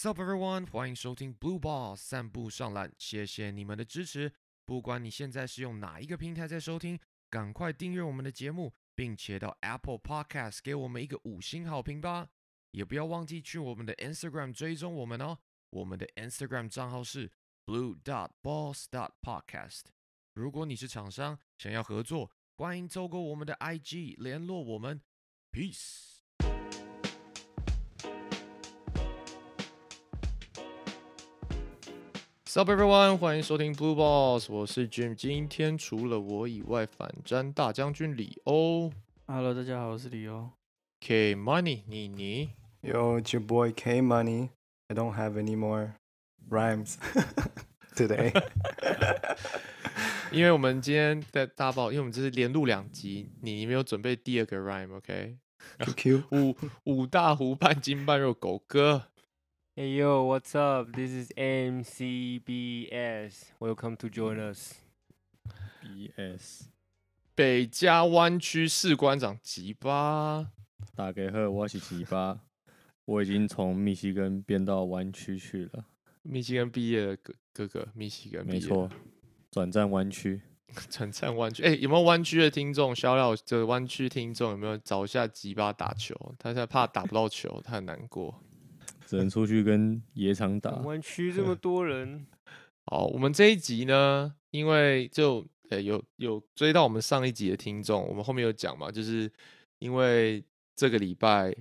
Sup everyone，欢迎收听 Blue Ball 散步上篮，谢谢你们的支持。不管你现在是用哪一个平台在收听，赶快订阅我们的节目，并且到 Apple Podcast 给我们一个五星好评吧。也不要忘记去我们的 Instagram 追踪我们哦，我们的 Instagram 账号是 blue dot balls dot podcast。如果你是厂商，想要合作，欢迎透过我们的 IG 联络我们。Peace。Sup everyone，欢迎收听 Blue Balls，我是 Jim。今天除了我以外，反战大将军李欧 Hello，大家好，我是李欧。K Money 你你。Yo, it's your boy K Money. I don't have any more rhymes today. 因为我们今天在大爆，因为我们这是连录两集，你没有准备第二个 rhyme，OK？. 五五大湖半斤半肉狗哥 Hey yo, what's up? This is MCBS. Welcome to join us. BS 北加湾区士官长吉巴，打给贺，我是吉巴，我已经从密西根变到湾区去了，密西根毕业的哥哥哥，密西根毕业没错，转战湾区。转战湾区。哎、有没有湾区的听众？小廖这个湾区听众有没有找一下吉巴打球？他现在怕打不到球，他很难过。只能出去跟野场打。湾区这么 多人，好，我们这一集呢，因为就呃有有追到我们上一集的听众，我们后面有讲嘛，就是因为这个礼拜，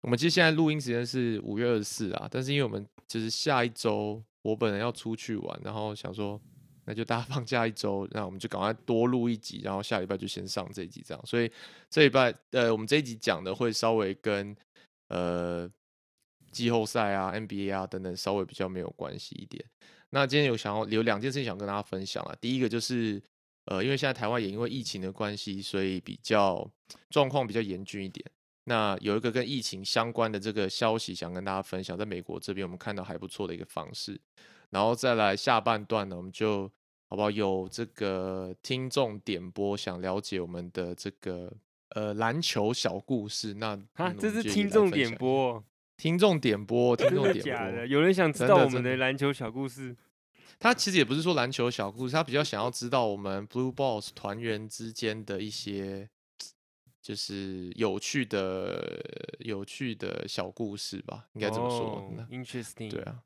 我们其实现在录音时间是五月二十四啊，但是因为我们就是下一周我本人要出去玩，然后想说那就大家放假一周，那我们就赶快多录一集，然后下礼拜就先上这一集这样，所以这礼拜呃我们这一集讲的会稍微跟呃季后赛啊、NBA 啊等等稍微比较没有关系一点。那今天有想要有两件事情想跟大家分享啊。第一个就是，呃，因为现在台湾也因为疫情的关系，所以比较状况比较严峻一点。那有一个跟疫情相关的这个消息想跟大家分享，在美国这边我们看到还不错的一个方式。然后再来下半段呢，我们就好不好有这个听众点播，想了解我们的这个呃篮球小故事。那啊嗯，这是听众点播哦，听众点播，听众点播假的？。有人想知道我们的篮球小故事？他其实也不是说篮球小故事，他比较想要知道我们 Blue Balls 团员之间的一些就是有趣的、有趣的小故事吧，应该这么说。，interesting。对啊，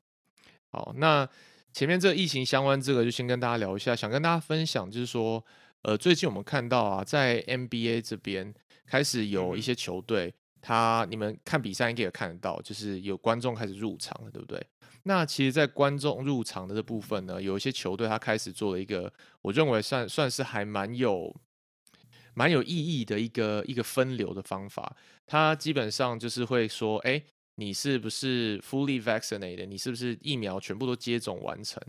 好，那前面这个疫情相关这个就先跟大家聊一下，想跟大家分享，就是说，呃，最近我们看到啊，在 NBA 这边开始有一嗯些球队，他你们看比赛应该也看得到，就是有观众开始入场了，对不对？那其实，在观众入场的这部分呢，有一些球队他开始做了一个，我认为算算是还蛮有蛮有意义的一个一个分流的方法。他基本上就是会说，哎，你是不是 fully vaccinated？你是不是疫苗全部都接种完成？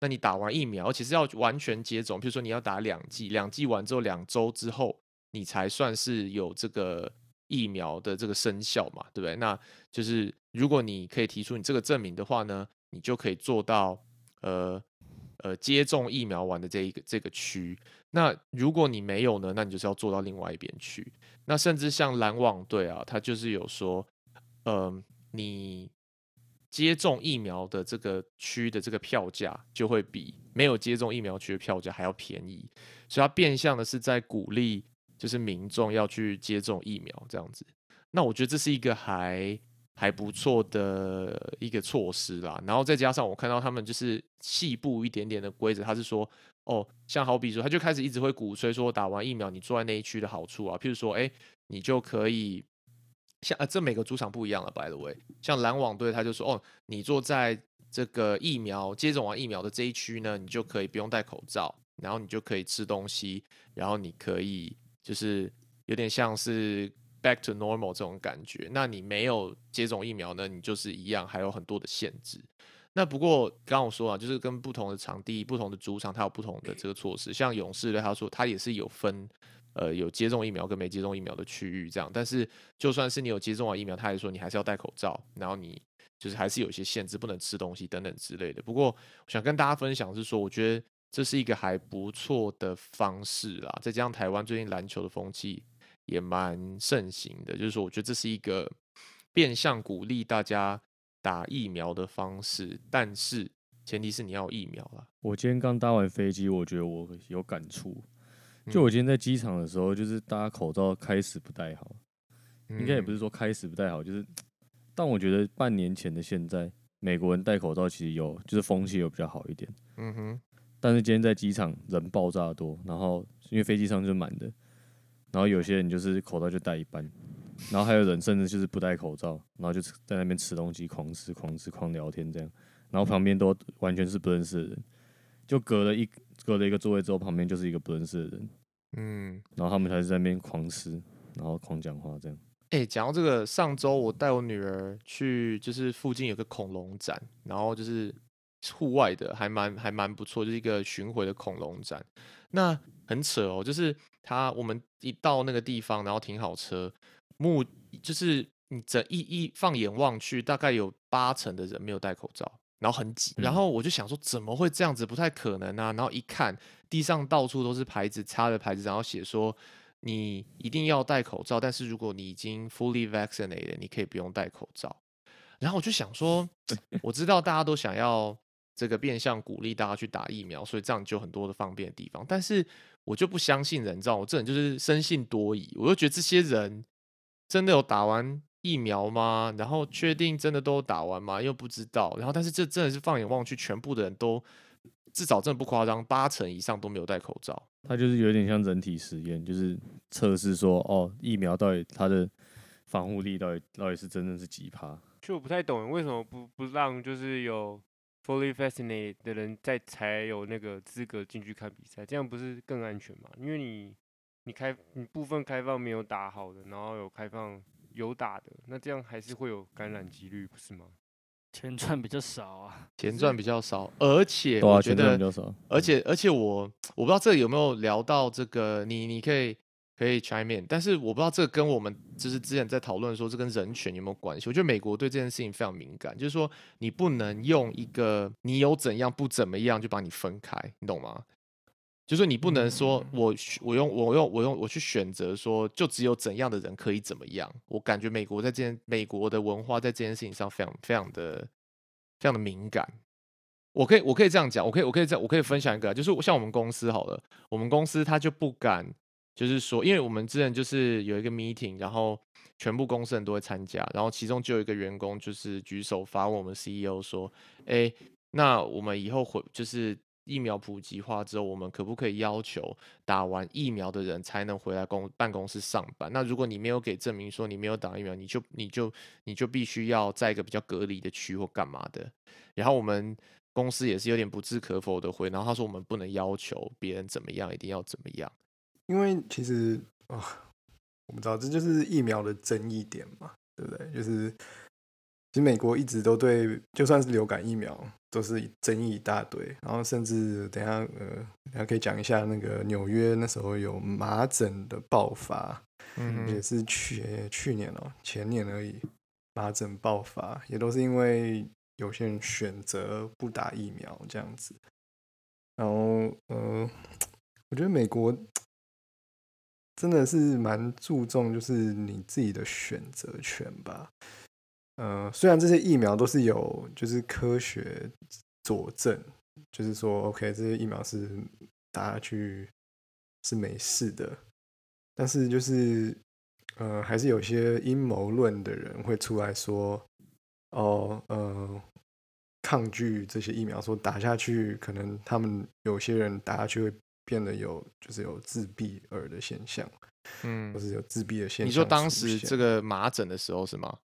那你打完疫苗，其实要完全接种，比如说你要打两剂，两剂完之后两周之后，你才算是有这个疫苗的这个生效嘛，对不对？那就是如果你可以提出你这个证明的话呢，你就可以做到呃呃接种疫苗完的这一个这个区。那如果你没有呢，那你就是要做到另外一边去。那甚至像篮网队啊，他就是有说，嗯、你接种疫苗的这个区的这个票价就会比没有接种疫苗区的票价还要便宜，所以它变相的是在鼓励就是民众要去接种疫苗这样子。那我觉得这是一个还还不错的一个措施啦。然后再加上我看到他们就是细部一点点的规则，他是说哦，像好比说，他就开始一直会鼓吹说打完疫苗你坐在那一区的好处啊，譬如说，哎，你就可以。像呃，这每个主场不一样了，by the way。像篮网队，他就说，哦，你坐在这个疫苗接种完疫苗的这一区呢，你就可以不用戴口罩，然后你就可以吃东西，然后你可以就是有点像是 back to normal 这种感觉。那你没有接种疫苗呢，你就是一样，还有很多的限制。那不过刚刚我说啊，就是跟不同的场地、不同的主场，它有不同的这个措施。像勇士队，他说他也是有分，呃，有接种疫苗跟没接种疫苗的区域这样。但是就算是你有接种完疫苗，他还说你还是要戴口罩，然后你就是还是有一些限制，不能吃东西等等之类的。不过我想跟大家分享是说，我觉得这是一个还不错的方式啦。再加上台湾最近篮球的风气也蛮盛行的，就是说我觉得这是一个变相鼓励大家打疫苗的方式，但是前提是你要有疫苗啦。我今天刚搭完飞机，我觉得我有感触。就我嗯今天在机场的时候，就是大家口罩开始不戴好，应该也不嗯是说开始不戴好，就是，但我觉得半年前的现在，美国人戴口罩其实有就是风气有比较好一点。嗯哼，但是今天在机场人爆炸多，然后因为飞机上就是满的，然后有些人就是口罩就戴一半，然后还有人甚至就是不戴口罩，然后就在那边吃东西，狂吃狂吃狂聊天这样，然后旁边都完全是不认识的人，就隔了一隔了一个座位之后，旁边就是一个不认识的人，嗯，然后他们才是在那边狂吃，然后狂讲话这样。哎、讲到这个，上周我带我女儿去，就是附近有个恐龙展，然后就是户外的，还蛮还蛮不错，就是一个巡回的恐龙展。那很扯哦，就是他我们一到那个地方，然后停好车，目就是你整一一放眼望去，大概有八成的人没有戴口罩，然后很挤。然嗯后我就想说，怎么会这样子？不太可能啊！然后一看，地上到处都是牌子，插的牌子，然后写说。你一定要戴口罩，但是如果你已经 fully vaccinated，你可以不用戴口罩。然后我就想说，我知道大家都想要这个变相鼓励大家去打疫苗，所以这样就有很多的方便的地方。但是我就不相信人，你知道，我这人就是生信多疑，我就觉得这些人真的有打完疫苗吗？然后确定真的都打完吗？又不知道。然后，但是这真的是放眼望去，全部的人都至少真的不夸张，八成以上都没有戴口罩。他就是有点像人体实验，就是测试说哦，疫苗到底它的防护力到底到底是真的是几趴？就我不太懂为什么不不让就是有 fully vaccinated 的人在才有那个资格进去看比赛，这样不是更安全吗？因为你你开你部分开放没有打好的，然后有开放有打的，那这样还是会有感染几率，不是吗？钱赚比较少啊。钱赚比较少，而且我觉得。而且而且我我不知道这个有没有聊到这个，你你可以可以 chime in，但是我不知道这个跟我们就是之前在讨论说这跟人权有没有关系？我觉得美国对这件事情非常敏感，就是说你不能用一个你有怎样不怎么样就把你分开，你懂吗？就是你不能说我我用我用我用我去选择说就只有怎样的人可以怎么样，我感觉美国在这件美国的文化在这件事情上非常非常的非常的敏感。我可以，我可以这样讲，我可以，我可以这样，我可以分享一个啊，就是像我们公司好了，我们公司他就不敢，就是说，因为我们之前就是有一个 meeting，然后全部公司人都会参加，然后其中就有一个员工就是举手发问我们 CEO 说，哎，那我们以后回就是疫苗普及化之后，我们可不可以要求打完疫苗的人才能回来公办公室上班？那如果你没有给证明说你没有打疫苗，你就你就你就必须要在一个比较隔离的区或干嘛的。然后我们公司也是有点不置可否的回，然后他说我们不能要求别人怎么样，一定要怎么样。因为其实啊、我不知道，这就是疫苗的争议点嘛，对不对？就是其实美国一直都对，就算是流感疫苗，都是争议一大堆。然后甚至等一下呃，等一下可以讲一下那个纽约那时候有麻疹的爆发，嗯也是去去年哦、前年而已，麻疹爆发也都是因为有些人选择不打疫苗这样子。然后呃，我觉得美国真的是蛮注重就是你自己的选择权吧。呃，虽然这些疫苗都是有就是科学佐证，就是说 OK 这些疫苗是打下去是没事的，但是就是呃，还是有些阴谋论的人会出来说，哦，呃，抗拒这些疫苗，说打下去可能他们有些人打下去会变得有就是有自闭儿的现象，嗯或是有自闭的现象。你说当时这，个麻疹的时候是吗？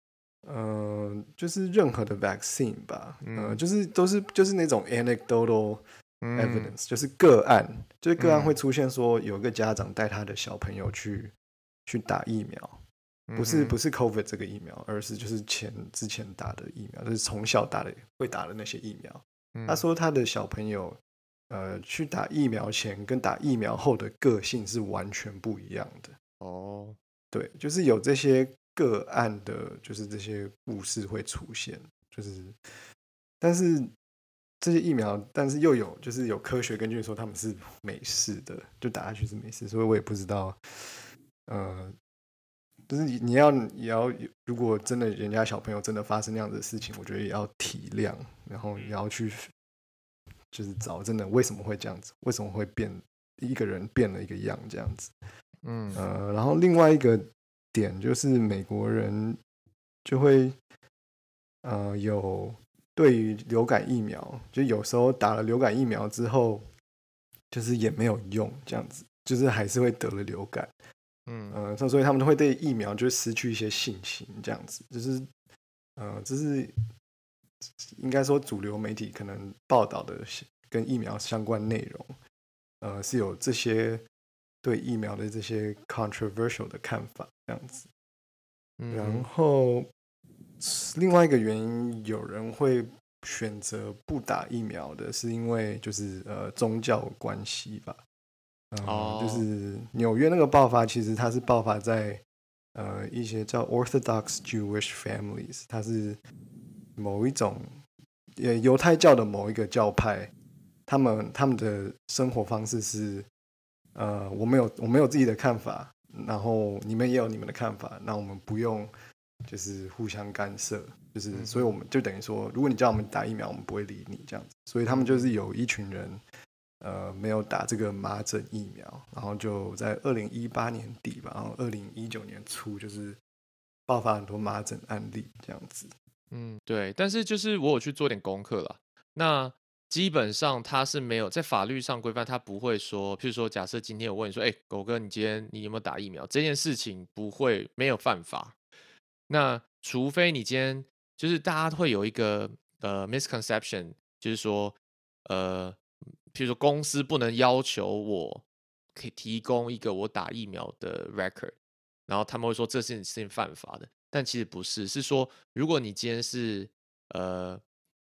呃，就是任何的 vaccine 吧，呃，嗯就是都是就是那种 anecdotal 嗯 evidence，、就是个案，就是个案会嗯出现说有一个家长带他的小朋友去去打疫苗，不是不是，COVID 这个疫苗，而是就是前之前打的疫苗，就是从小打的会打的那些疫苗。他嗯说他的小朋友，呃，去打疫苗前跟打疫苗后的个性是完全不一样的。哦，对，就是有这些个案的，就是这些故事会出现，就是，但是这些疫苗，但是又有就是有科学根据说他们是没事的，就打下去是没事，所以我也不知道，呃，就是你你要也要，如果真的人家小朋友真的发生那样的事情，我觉得也要体谅，然后也要去就是找真的为什么会这样子，为什么会变一个人变了一个样这样子。嗯呃，然后另外一个点就是美国人就会呃有对于流感疫苗，就有时候打了流感疫苗之后，就是也没有用，这样子，就是还是会得了流感。嗯呃，所所以他们会对疫苗就失去一些信心，这样子，就是呃，这是应该说主流媒体可能报道的跟疫苗相关内容，呃，是有这些对疫苗的这些 controversial 的看法，这样子。然嗯后另外一个原因，有人会选择不打疫苗的，是因为就是呃宗教关系吧。嗯、哦就是纽约那个爆发，其实它是爆发在呃一些叫 Orthodox Jewish families，它是某一种呃犹太教的某一个教派，他们他们的生活方式是呃我们有我们有自己的看法，然后你们也有你们的看法，那我们不用就是互相干涉，就是嗯所以我们就等于说，如果你叫我们打疫苗，我们不会理你这样子，所以他们就是有一群人。呃，没有打这个麻疹疫苗，然后就在二零一八年底吧，然后二零一九年初就是爆发很多麻疹案例这样子。嗯，对，但是就是我有去做点功课了。那基本上它是没有在法律上规范，它不会说，譬如说，假设今天我问你说，哎，狗哥，你今天你有没有打疫苗？这件事情不会没有犯法。那除非你今天就是大家会有一个呃 misconception，就是说呃，譬如说公司不能要求我可以提供一个我打疫苗的 record，然后他们会说这件事情犯法的，但其实不是，是说如果你今天是呃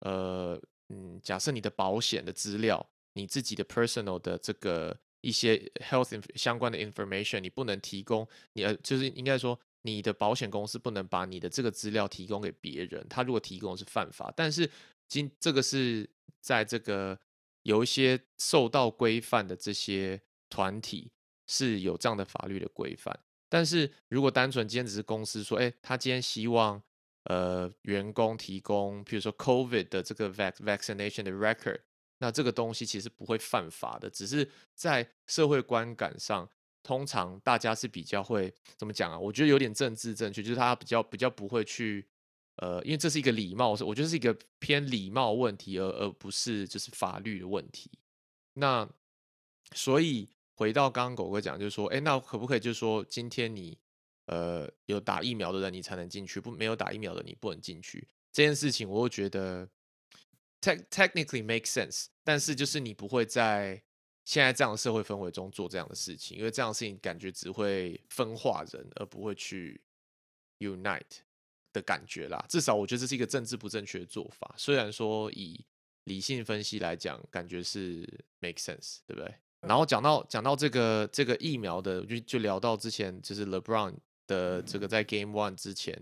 呃嗯，假设你的保险的资料，你自己的 personal 的这个一些 health 相关的 information，你不能提供，你呃就是应该说你的保险公司不能把你的这个资料提供给别人，他如果提供是犯法，但是今这个是在这个有一些受到规范的这些团体是有这样的法律的规范。但是如果单纯今天只是公司说，哎，他今天希望呃员工提供，譬如说 COVID 的这个 vac vaccination 的 record，那这个东西其实不会犯法的，只是在社会观感上，通常大家是比较会怎么讲啊？我觉得有点政治正确，就是他比较比较不会去呃，因为这是一个礼貌，我觉得是一个偏礼貌问题，而而不是就是法律的问题。那所以回到刚刚狗哥讲，就是说，哎，那可不可以就是说，今天你呃有打疫苗的人，你才能进去；不没有打疫苗的，你不能进去。这件事情，我会觉得 tech technically make sense，但是就是你不会在现在这样的社会氛围中做这样的事情，因为这样的事情感觉只会分化人，而不会去 unite 的感觉啦。至少我觉得这是一个政治不正确的做法。虽然说以理性分析来讲，感觉是 make sense，对不对？然后讲到讲到这个这个疫苗的，就就聊到之前就是 LeBron 的这个在 Game One 之前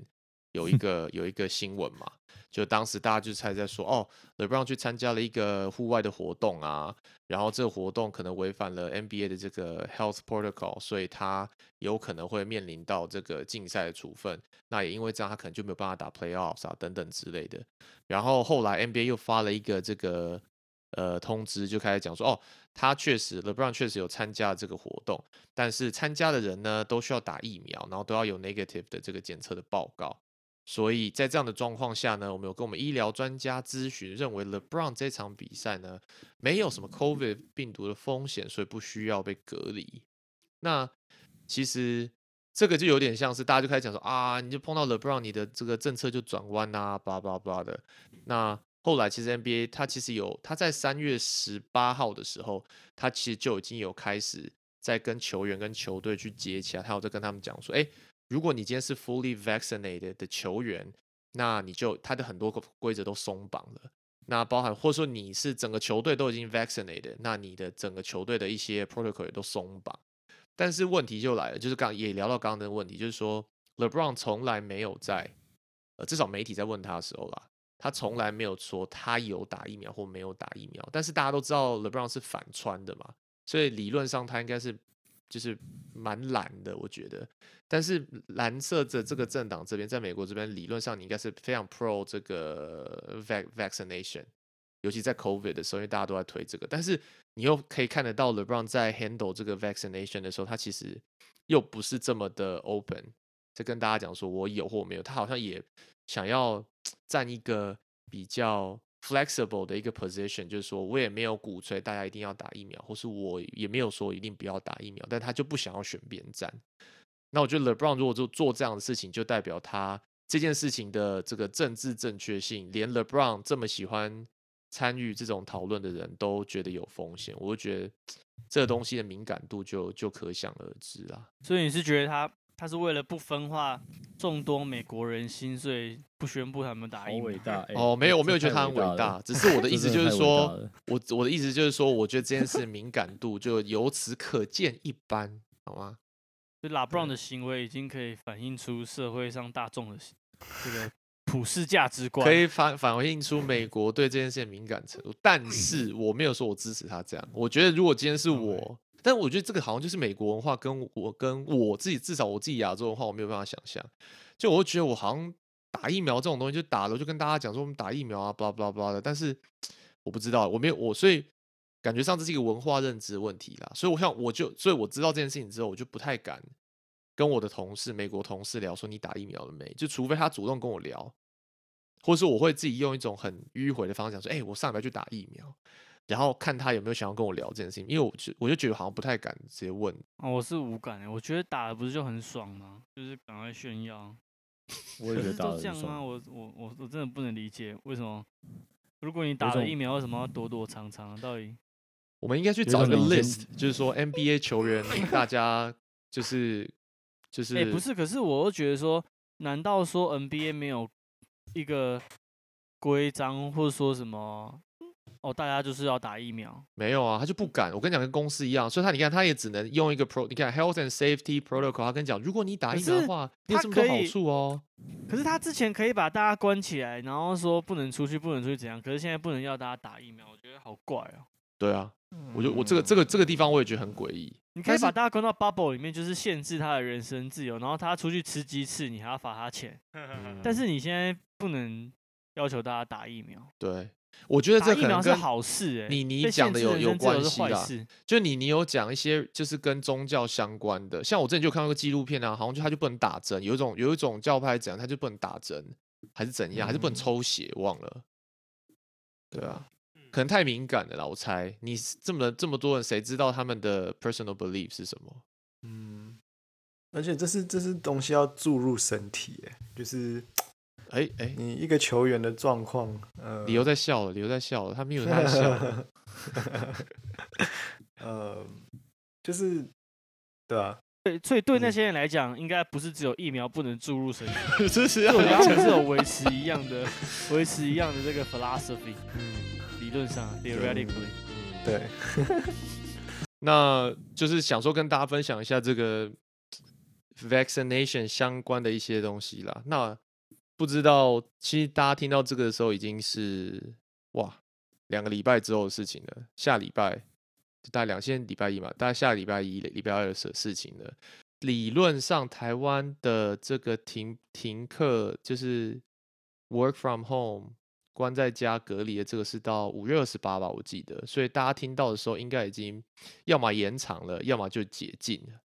有一个有一个新闻嘛，就当时大家就猜在说，哦，LeBron 去参加了一个户外的活动啊，然后这个活动可能违反了 NBA 的这个 Health Protocol，所以他有可能会面临到这个竞赛的处分。那也因为这样，他可能就没有办法打 Playoffs 啊等等之类的。然后后来 NBA 又发了一个这个呃通知，就开始讲说，哦，他确实 LeBron 确实有参加这个活动，但是参加的人呢都需要打疫苗，然后都要有 negative 的这个检测的报告。所以在这样的状况下呢，我们有跟我们医疗专家咨询，认为 LeBron 这场比赛呢没有什么 COVID 病毒的风险，所以不需要被隔离。那其实这个就有点像是大家就开始讲说啊，你就碰到 LeBron，你的这个政策就转弯啊，叭叭叭的。那后来其实 NBA 他其实有，他在三月十八号的时候，他其实就已经有开始在跟球员跟球队去接洽，他有在跟他们讲说，哎。如果你今天是 fully vaccinated 的球员，那你就他的很多个规则都松绑了。那包含或者说你是整个球队都已经 vaccinated，那你的整个球队的一些 protocol 也都松绑。但是问题就来了，就是刚也聊到刚刚的问题，就是说 LeBron 从来没有在呃至少媒体在问他的时候啦，他从来没有说他有打疫苗或没有打疫苗。但是大家都知道 LeBron 是反穿的嘛，所以理论上他应该是就是蛮懒的，我觉得。但是蓝色的这个政党这边，在美国这边理论上你应该是非常 pro 这个 vac vaccination，尤其在 COVID 的时候，因为大家都在推这个。但是你又可以看得到 LeBron 在 handle 这个 vaccination 的时候，他其实又不是这么的 open，在跟大家讲说我有或没有，他好像也想要占一个比较 flexible 的一个 position，就是说我也没有鼓吹大家一定要打疫苗，或是我也没有说一定不要打疫苗，但他就不想要选边站。那我觉得 LeBron 如果做做这样的事情，就代表他这件事情的这个政治正确性，连 LeBron 这么喜欢参与这种讨论的人都觉得有风险，我就觉得这东西的敏感度就就可想而知啦。所以你是觉得他他是为了不分化众多美国人心，所以不宣布他们打好疫苗伟大！哎哦，没有，我没有觉得他很伟大，只是我的意思就是说我我的意思就是说，我觉得这件事敏感度就由此可见一斑，好吗？就拉布朗的行为已经可以反映出社会上大众的这个普世价值观。可以反反映出美国对这件事的敏感程度，但是我没有说我支持他这样。我觉得如果今天是我，但我觉得这个好像就是美国文化跟我跟我自己，至少我自己亚洲文化，我没有办法想象。就我会觉得我好像打疫苗这种东西，就打了就跟大家讲说我们打疫苗啊，巴拉巴拉巴拉的。但是我不知道，我没有我，所以感觉上这是一个文化认知的问题啦。所以我想我就，所以我知道这件事情之后，我就不太敢跟我的同事、美国同事聊说你打疫苗了没，就除非他主动跟我聊。或是我会自己用一种很迂回的方式讲说，哎、我上礼拜去打疫苗，然后看他有没有想要跟我聊这件事情，因为我就我就觉得好像不太敢直接问。哦，我是无感的，我觉得打了不是就很爽吗？就是赶快炫耀。我也觉得这样吗？我我我我真的不能理解为什么，如果你打了疫苗，为什么要躲躲藏藏？到底我们应该去找一个 list，就是说 NBA 球员 大家就是就是，哎、不是，可是我又觉得说，难道说 NBA 没有一个规章，或者说什么？哦，大家就是要打疫苗。没有啊，他就不敢。我跟你讲，跟公司一样，所以他你看，他也只能用一个 pro，你看 health and safety protocol，他跟你讲，如果你打疫苗的话，你有他这么多好处哦。可是他之前可以把大家关起来，然后说不能出去，不能出去怎样？可是现在不能要大家打疫苗，我觉得好怪哦。对啊，我就我这个这个这个地方我也觉得很诡异。你可以把大家关到 bubble 里面，就是限制他的人身自由，然后他出去吃鸡翅，你还要罚他钱。但是你现在不能要求大家打疫苗，对，我觉得打疫苗是这可能跟好事哎、你你讲的有有关系啦。就你你有讲一些就是跟宗教相关的，像我之前就看到个纪录片啊，好像就他就不能打针，有一种有一种教派怎样，他就不能打针，还是怎样，还是不能嗯抽血，忘了。对啊，嗯可能太敏感了啦，我猜。你这么这么多人，谁知道他们的 personal belief 是什么？嗯，而且这是这是东西要注入身体，哎，就是哎哎，你一个球员的状况，呃，理由在笑了，理由在笑了，他没有在笑了。呃，就是对啊，对，所以对那嗯些人来讲，应该不是只有疫苗不能注入身体，这是要我觉 是有维持一样的、维持一样的这个 philosophy，嗯理论上 theoretically。对，那就是想说跟大家分享一下这个 vaccination 相关的一些东西啦。那不知道，其实大家听到这个的时候已经是哇两个礼拜之后的事情了。下礼拜就大概两现在礼拜一嘛，大概下礼拜一、礼拜二的事事情了。理论上，台湾的这个停停课就是 work from home 关在家隔离的这个是到五月二十八吧，我记得，所以大家听到的时候应该已经要么延长了，要么就解禁了，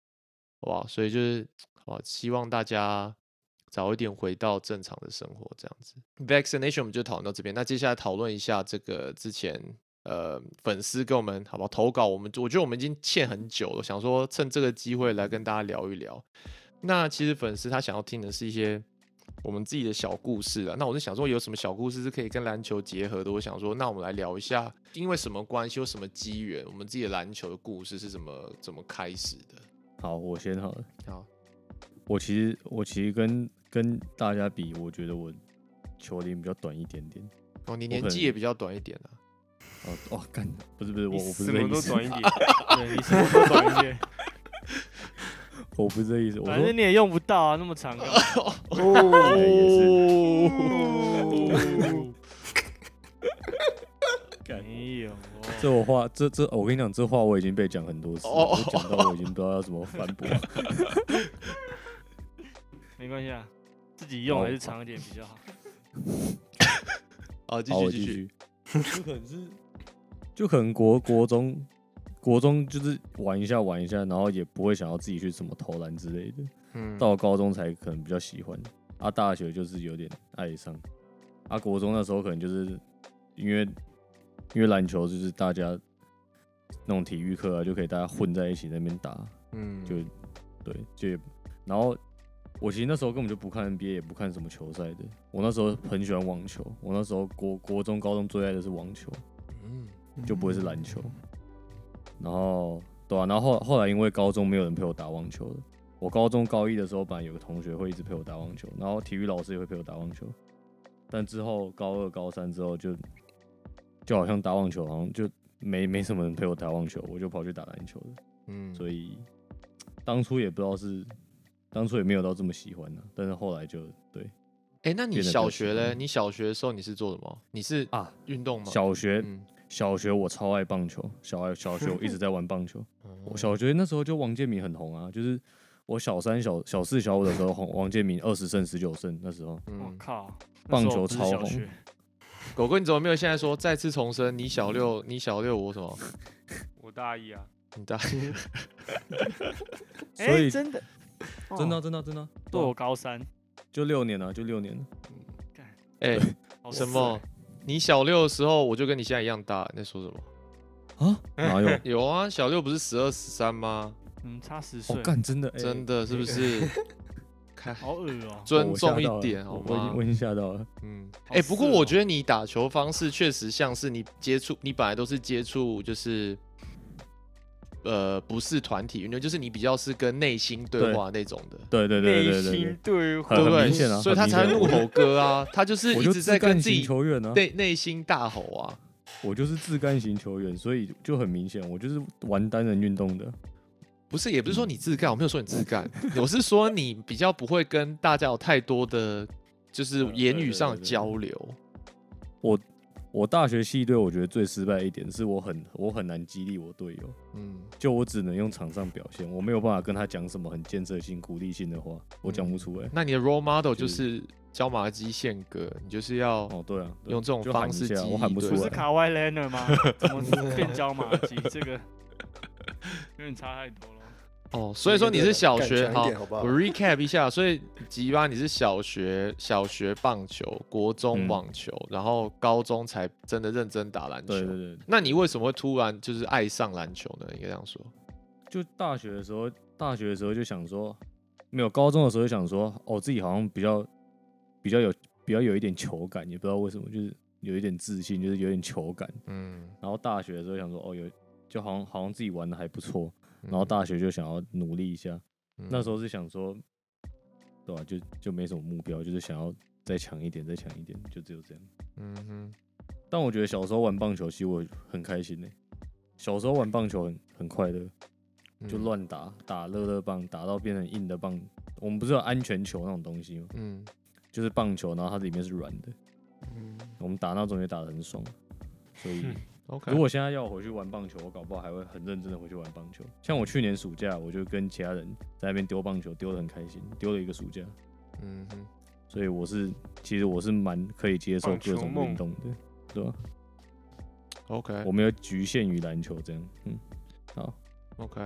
好吧？所以就是好吧，希望大家早一点回到正常的生活，这样子。Vaccination 我们就讨论到这边，那接下来讨论一下这个之前呃粉丝跟我们好不好投稿，我们我觉得我们已经欠很久了，想说趁这个机会来跟大家聊一聊。那其实粉丝他想要听的是一些我们自己的小故事啊。那我就想说，有什么小故事是可以跟篮球结合的？我想说，那我们来聊一下，因为什么关系，有什么机缘，我们自己的篮球的故事是怎么怎么开始的？好，我先好了。好，我其实我其实跟跟大家比，我觉得我球龄比较短一点点。哦，你年纪也比较短一点啊。哦哦，干，不是不是，我我不是什么这意思，都短一点，对，你什么都短一点，我不是这意思。我反正你也用不到啊，那么长干嘛。哎也是哦干没有哦，这我话，这这我跟你讲，这话我已经被讲很多次我讲到我已经不知道要怎么反驳。没关系啊，自己用哦还是长一点比较好。好，继好，续继续。我继续。就可能是，就可能国国中，国中就是玩一下玩一下，然后也不会想要自己去什么投篮之类的。嗯，到了高中才可能比较喜欢，啊，大学就是有点爱上，啊，国中那时候可能就是因为因为篮球就是大家那种体育课啊，就可以大家混在一起在那边打，嗯，就对，就也然后我其实那时候根本就不看 NBA，也不看什么球赛的。我那时候很喜欢网球，我那时候国国中、高中最爱的是网球，嗯就不会是篮球。然后对啊，然后后后来因为高中没有人陪我打网球了，我高中高一的时候本来有个同学会一直陪我打网球，然后体育老师也会陪我打网球，但之后高二、高三之后就就好像打网球好像就没没什么人陪我打网球，我就跑去打篮球了。嗯，所以当初也不知道是，当初也没有到这么喜欢呢、但是后来就对哎，那你小学嘞？你小学的时候你是做什么？你是啊，运动吗？小学、嗯，小学我超爱棒球，小爱小学我 一直在玩棒球。我哦小学那时候就王建民很红啊，就是我小三、小小四、小五的时候，红 王建民二十胜、十九胜，那时候我嗯，靠，棒球超红狗哥，你怎么没有现在说再次重申？你小六，你小六，我什么？我大一啊，你大一 所以真的真的真的啊真的啊，对我高三，就六年了，就六年了。哎好什么？你小六的时候我就跟你现在一样大，你在说什么？啊？哪有？有啊，小六不是十二十三吗？嗯，差十岁我，干，真的，哎真的是不是？看好恶哦。尊重一点好吗我我已经我？已经吓到了。嗯，好哎、不过色哦我觉得你打球方式确实像是你接触，你本来都是接触就是，呃，不是团体运动，就是你比较是跟内心对对话那种的，对对对内对对对心，对话很对不对？明显啊所以他才会怒吼哥啊，他就是我一直在跟自己球员呢，内内心大吼啊。我就是自干型球员，所以就很明显，我就是玩单人运动的。不是，也不是说你自干，我没有说你自干，我是说你比较不会跟大家有太多的，就是呃言语上的对对对交流。我大学系队，我觉得最失败一点是我很我很难激励我队友，嗯，就我只能用场上表现，我没有办法跟他讲什么很建设性、鼓励性的话，我讲不出来。那你的 role model 就就是是教马基宪哥，你就是要哦，对啊，用这种方式一下激励对我喊不出来。不是卡外 Leonard 吗？怎么变椒麻鸡？这个 有点差太多了。哦，所以说你是小学好我 recap 一下，所以吉巴你是小学小学棒球，国中嗯网球，然后高中才真的认真打篮球。对对对，那你为什么会突然就是爱上篮球呢？应该这样说。就大学的时候，大学的时候就想说，没有高中的时候就想说，哦，自己好像比较比较有比较有一点球感，也不知道为什么，就是有一点自信，就是有点球感。嗯，然后大学的时候想说，哦，有就好像好像自己玩的还不错，嗯然后大学就想要努力一下。那时候候是想说，对吧、就就没什么目标，就是想要再强一点，再强一点，就只有这样。嗯哼，但我觉得小时候玩棒球，其实我很开心呢、小时候玩棒球很很快乐，就嗯，乱打，打乐乐棒，打到变成硬的棒。我们不是有安全球那种东西吗？嗯就是棒球，然后它里面是软的，嗯我们打那种也打得很爽。所以，，OK。如果现在要我回去玩棒球，我搞不好还会很认真的回去玩棒球。像我去年暑假，我就跟其他人在那边丢棒球，丢的很开心，丢了一个暑假。嗯哼，所以我是，其实我是蛮可以接受各种运动的，对吧、OK 我没有局限于篮球这样，嗯，好，OK。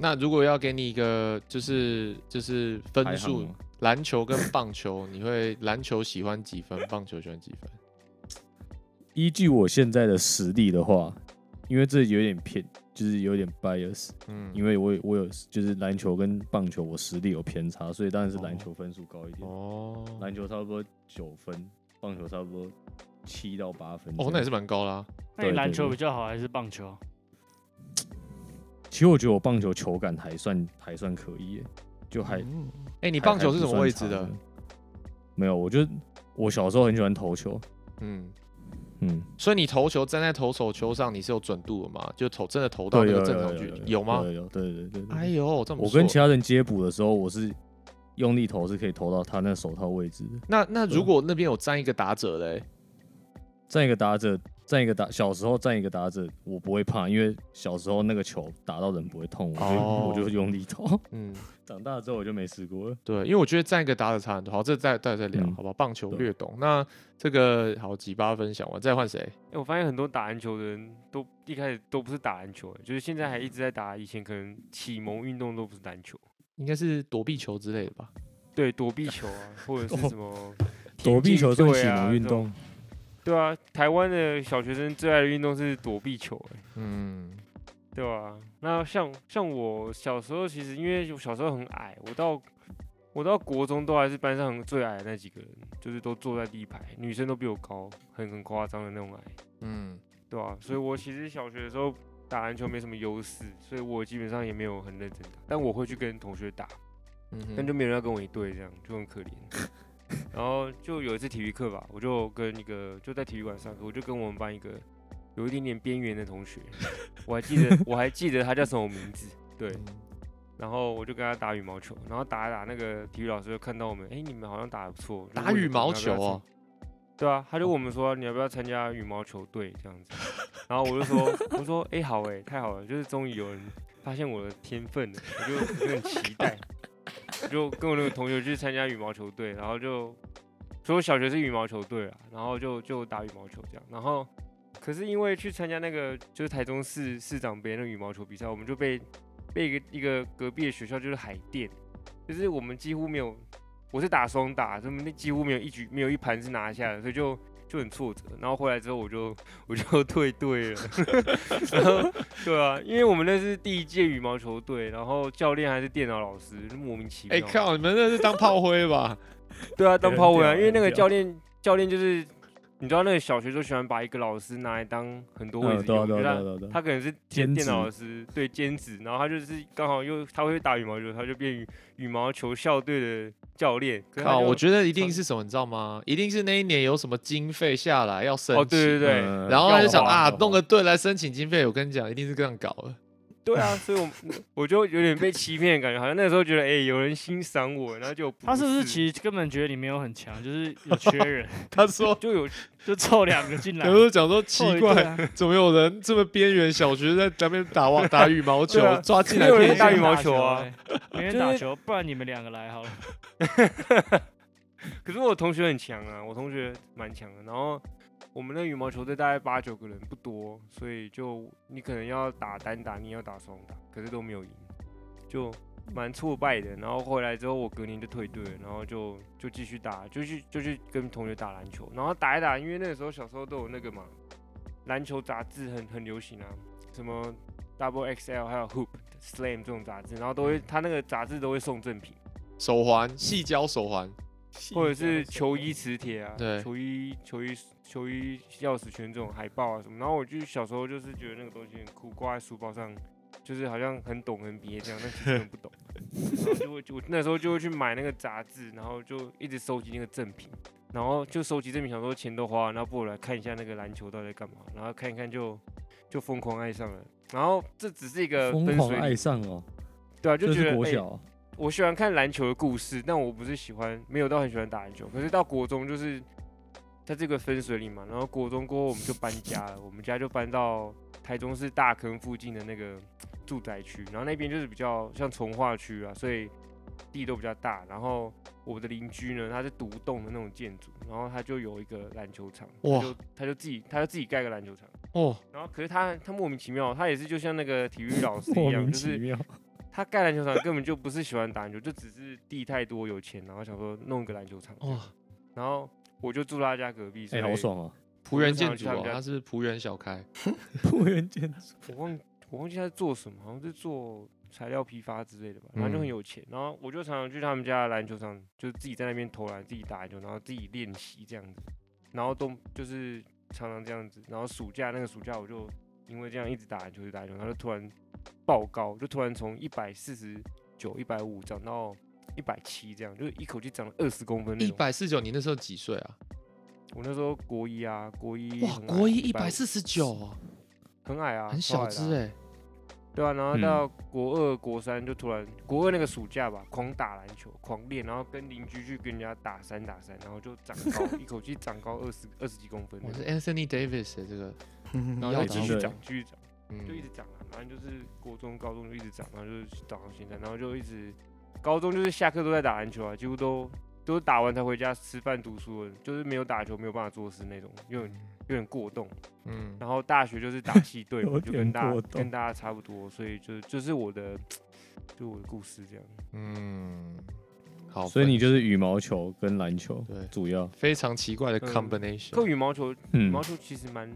那如果要给你一个就是就是分数篮球跟棒球，你会篮球喜欢几分，棒球喜欢几分？依据我现在的实力的话，因为这有点偏，就是有点 bias，嗯，因为我有我有就是篮球跟棒球我实力有偏差，所以当然是篮哦球分数高一点，哦篮球差不多九分，棒球差不多七到八分。哦，那也是。蛮高啦。那你篮球比较好还是棒球？其实我觉得我棒球球感还算还算可以耶，就还哎，你棒球是什么位置的差？没有，我就我小时候很喜欢投球，嗯，嗯，所以你投球站在投手球上，你是有准度的吗？就投真的投到对，那个正常距离，有吗有？有，对对对对。哎呦，这么我跟其他人接捕的时候，我是用力投是可以投到他那手套位置的。那那如果那边有站一个打者嘞，站一个打者，站一个打，小时候站一个打者，我不会怕，因为小时候那个球打到人不会痛，我就、我就哦用力投。嗯，长大之后我就没试过了。对，因为我觉得站一个打者差很多。好，这再待会再聊，嗯好吧？棒球略懂。那这个好几八分享完，再换谁？哎、我发现很多打篮球的人都一开始都不是打篮球、欸，就是现在还一直在打，以前可能启蒙运动都不是篮球，应该是躲避球之类的吧？对，躲避球啊，或者是什么 躲避球算启蒙运动，对啊，台湾的小学生最爱的运动是躲避球、欸，嗯，对吧、那像像我小时候，其实因为我小时候很矮，我到我到国中都还是班上最矮的那几个人，就是都坐在第一排，女生都比我高，很很夸张的那种矮，嗯，对吧、所以我其实小学的时候打篮球没什么优势，所以我基本上也没有很认真打，但我会去跟同学打，嗯但就没人要跟我一队，这样就很可怜。然后就有一次体育课吧，我就跟一个就在体育馆上课，我就跟我们班一个有一点点边缘的同学，我还记得我还记得他叫什么名字，对，嗯。然后我就跟他打羽毛球，然后打一打，那个体育老师就看到我们，哎，你们好像打得不错，打羽毛球哦，对啊，他就问我们说你要不要参加羽毛球队这样子，然后我就说我说哎、好哎、太好了，就是终于有人发现我的天分了，我就我就很期待，我就跟我那个同学去参加羽毛球队，然后就所以我小学是羽毛球队啊，然后就就打羽毛球这样，然后可是因为去参加那个就是台中市市长杯那个羽毛球比赛，我们就被被一个一个隔壁的学校就是海淀，就是我们几乎没有。我是打双打，他们那几乎没有一局没有一盘是拿下的，所以就就很挫折。然后回来之后我就我就退队了，然后对啊，因为我们那是第一届羽毛球队，然后教练还是电脑老师，就莫名其妙。哎靠，你们那是当炮灰吧？对啊，当炮灰啊，因为那个教练教练就是你知道那个小学都喜欢把一个老师拿来当很多位置用，就他他可能是兼电电脑老师，对兼职，然后他就是刚好又他会打羽毛球，他就变羽羽毛球校队的教练。靠，我觉得一定是什么，你知道吗？一定是那一年有什么经费下来要申哦，对对请对，嗯然后他就想啊，弄个队来申请经费。我跟你讲，一定是这样搞的。对啊，所以我 我就有点被欺骗的感觉，好像那个时候觉得哎、有人欣赏我，然后就他是不是是其实根本觉得你没有很强，就是有缺人，他说，就有就凑两个进来有。时候讲说奇怪怎么有人这么边缘小学在那边打网打羽毛球啊，抓进来人打羽毛球啊欸，没人就是打球，不然你们两个来好了。可是我同学很强啊，我同学蛮强的。然后我们的羽毛球队大概八九个人，不多，所以就你可能要打单打，你也要打双打，可是都没有赢，就蛮挫败的。然后回来之后，我隔年就退队了，然后就就继续打，就去就去跟同学打篮球。然后打一打，因为那个时候小时候都有那个嘛，篮球杂志很很流行啊，什么 Double XL 还有 Hoop Slam 这种杂志，然后都会他那个杂志都会送赠品。手环，细胶手环，或者是球衣磁铁啊，对球衣、球衣、球衣钥匙圈这种海报啊什么。然后我就小时候就是觉得那个东西很酷，挂在书包上，就是好像很懂很别这样，但其实不懂。然后就我那时候就会去买那个杂志，然后就一直收集那个赠品，然后就收集赠品，想说钱都花了，然后不如来看一下那个篮球到底在干嘛，然后看一看就就疯狂爱上了。然后这只是一个疯狂爱上哦，对啊，就觉得哎是国小哦，我喜欢看篮球的故事，但我不是喜欢，没有到很喜欢打篮球。可是到国中就是在这个分水岭嘛，然后国中过后我们就搬家了，我们家就搬到台中市大坑附近的那个住宅区，然后那边就是比较像从化区啊，所以地都比较大。然后我的邻居呢，他是独栋的那种建筑，然后他就有一个篮球场，他就他就自己他就自己盖个篮球场。哦，然后可是他他莫名其妙，他也是就像那个体育老师一样，就是。他盖篮球场根本就不是喜欢打篮球，就只是地太多有钱，然后想说弄一个篮球场。哇，然后我就住他家隔壁，所哎，以好爽啊！仆人建筑哦，我就想去他们家他是仆人小开，不原建筑，我忘我忘记他是做什么，好像是做材料批发之类的吧，反正就嗯很有钱。然后我就常常去他们家的篮球场，就是自己在那边投篮，自己打篮球，然后自己练习这样子。然后都就是常常这样子。然后暑假那个暑假我就因为这样一直打篮球，一直打篮球，然后就突然爆高，就突然从一百四十九、一百五涨到一百七，这样就是一口气长了二十公分一。百四九，你那时候几岁啊？我那时候国一啊，国一哇，国一一百四十九，很矮啊，很小只哎。对啊，然后嗯到国二、国三就突然国二那个暑假吧，狂打篮球，狂练，然后跟邻居去跟人家打三打三，然后就长高，一口气长高二十二十几公分我是，Anthony Davis 的这个，然后要继续长，继续长。就一嗯直长啊，反正就是国中、高中就一直长，然后就是长到现在，然后就一直高中就是下课都在打篮球啊，几乎都都是打完才回家吃饭读书的，就是没有打球没有办法做事那种，有点有点过动。嗯，然后大学就是打系队嘛，就跟大跟大家差不多，所以就就是我的就我的故事这样。嗯，好，所以你就是羽毛球跟篮球对。主要。非常奇怪的嗯。combination，扣羽毛球，羽嗯毛，球其实蛮，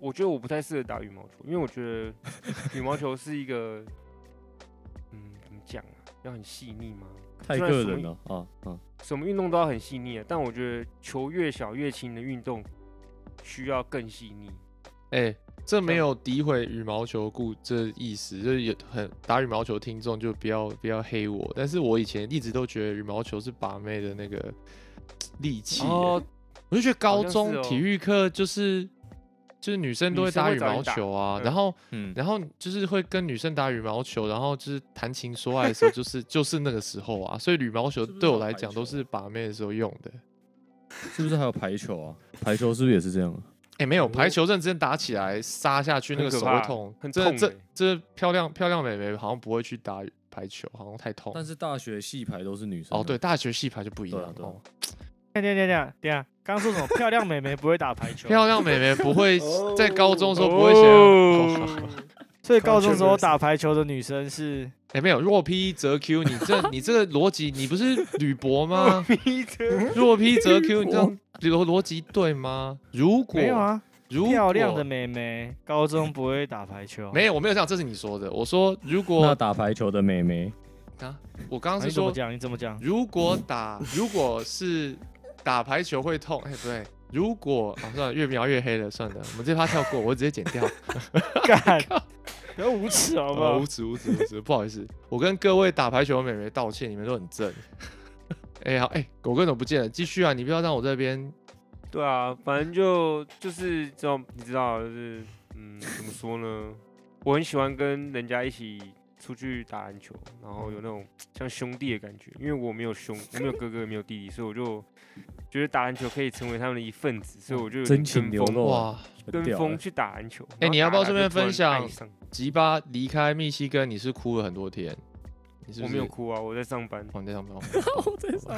我觉得我不太适合打羽毛球，因为我觉得羽毛球是一个，嗯，怎么讲啊，要很细腻吗？太个人了啊啊！什么运动都要很细腻啊，但我觉得球越小越轻的运动需要更细腻。哎、这没有诋毁羽毛球故这意思，就是有很打羽毛球听众就不要不要黑我。但是我以前一直都觉得羽毛球是把妹的那个 利器耶、哦，我就觉得高中体育课就是就是女生都会打羽毛球啊，嗯然后嗯，然后就是会跟女生打羽毛球，然后就是谈情说爱的时候，就是就是那个时候啊，所以羽毛球对我来讲都是把妹的时候用的。是不是还有排球啊？排球是不是也是这样啊？哎、没有排球认真打起来杀下去，那个手会痛，很这这痛欸这漂亮漂亮美眉好像不会去打排球，好像太痛。但是大学系排都是女生啊哦，对，，大学系排就不一对啊对啊样哦。等一下等一下等下，刚刚说什么？漂亮美眉不会打排球，漂亮美眉不会哦在高中的时候不会想要，哦 所以高中时候打排球的女生是哎、没有若 P 则 Q，你这 你这个逻辑，你不是吕博吗？若 P 则 Q，你这样逻逻辑对吗？如果没有啊？如漂亮的妹妹高中不会打排球，没有，我没有这样，这是你说的。我说如那果打排球的妹妹，啊，我刚刚啊是说你怎么讲？你怎么讲？如果打，如果是打排球会痛，哎、不对，如果啊，算了，越描越黑了，算了，我们这趴跳过，我直接剪掉。干，不要无耻好不好哦无？耻无耻无耻，不好意思，我跟各位打排球的美眉道歉，你们都很正。哎、好，哎、狗哥怎么不见了？继续啊，你不要让我这边对啊，反正就就是这种，你知道，就是嗯，怎么说呢？我很喜欢跟人家一起出去打篮球，然后有那种像兄弟的感觉。因为我没有兄，我没有哥哥，也没有弟弟，所以我就觉得打篮球可以成为他们的一份子，所以我就真情跟风流露跟风去打篮球。哎你要不要顺便分享吉巴离开密西根，你是哭了很多天，你是不我是没有哭啊，我在上班。哦，你在上班。我在上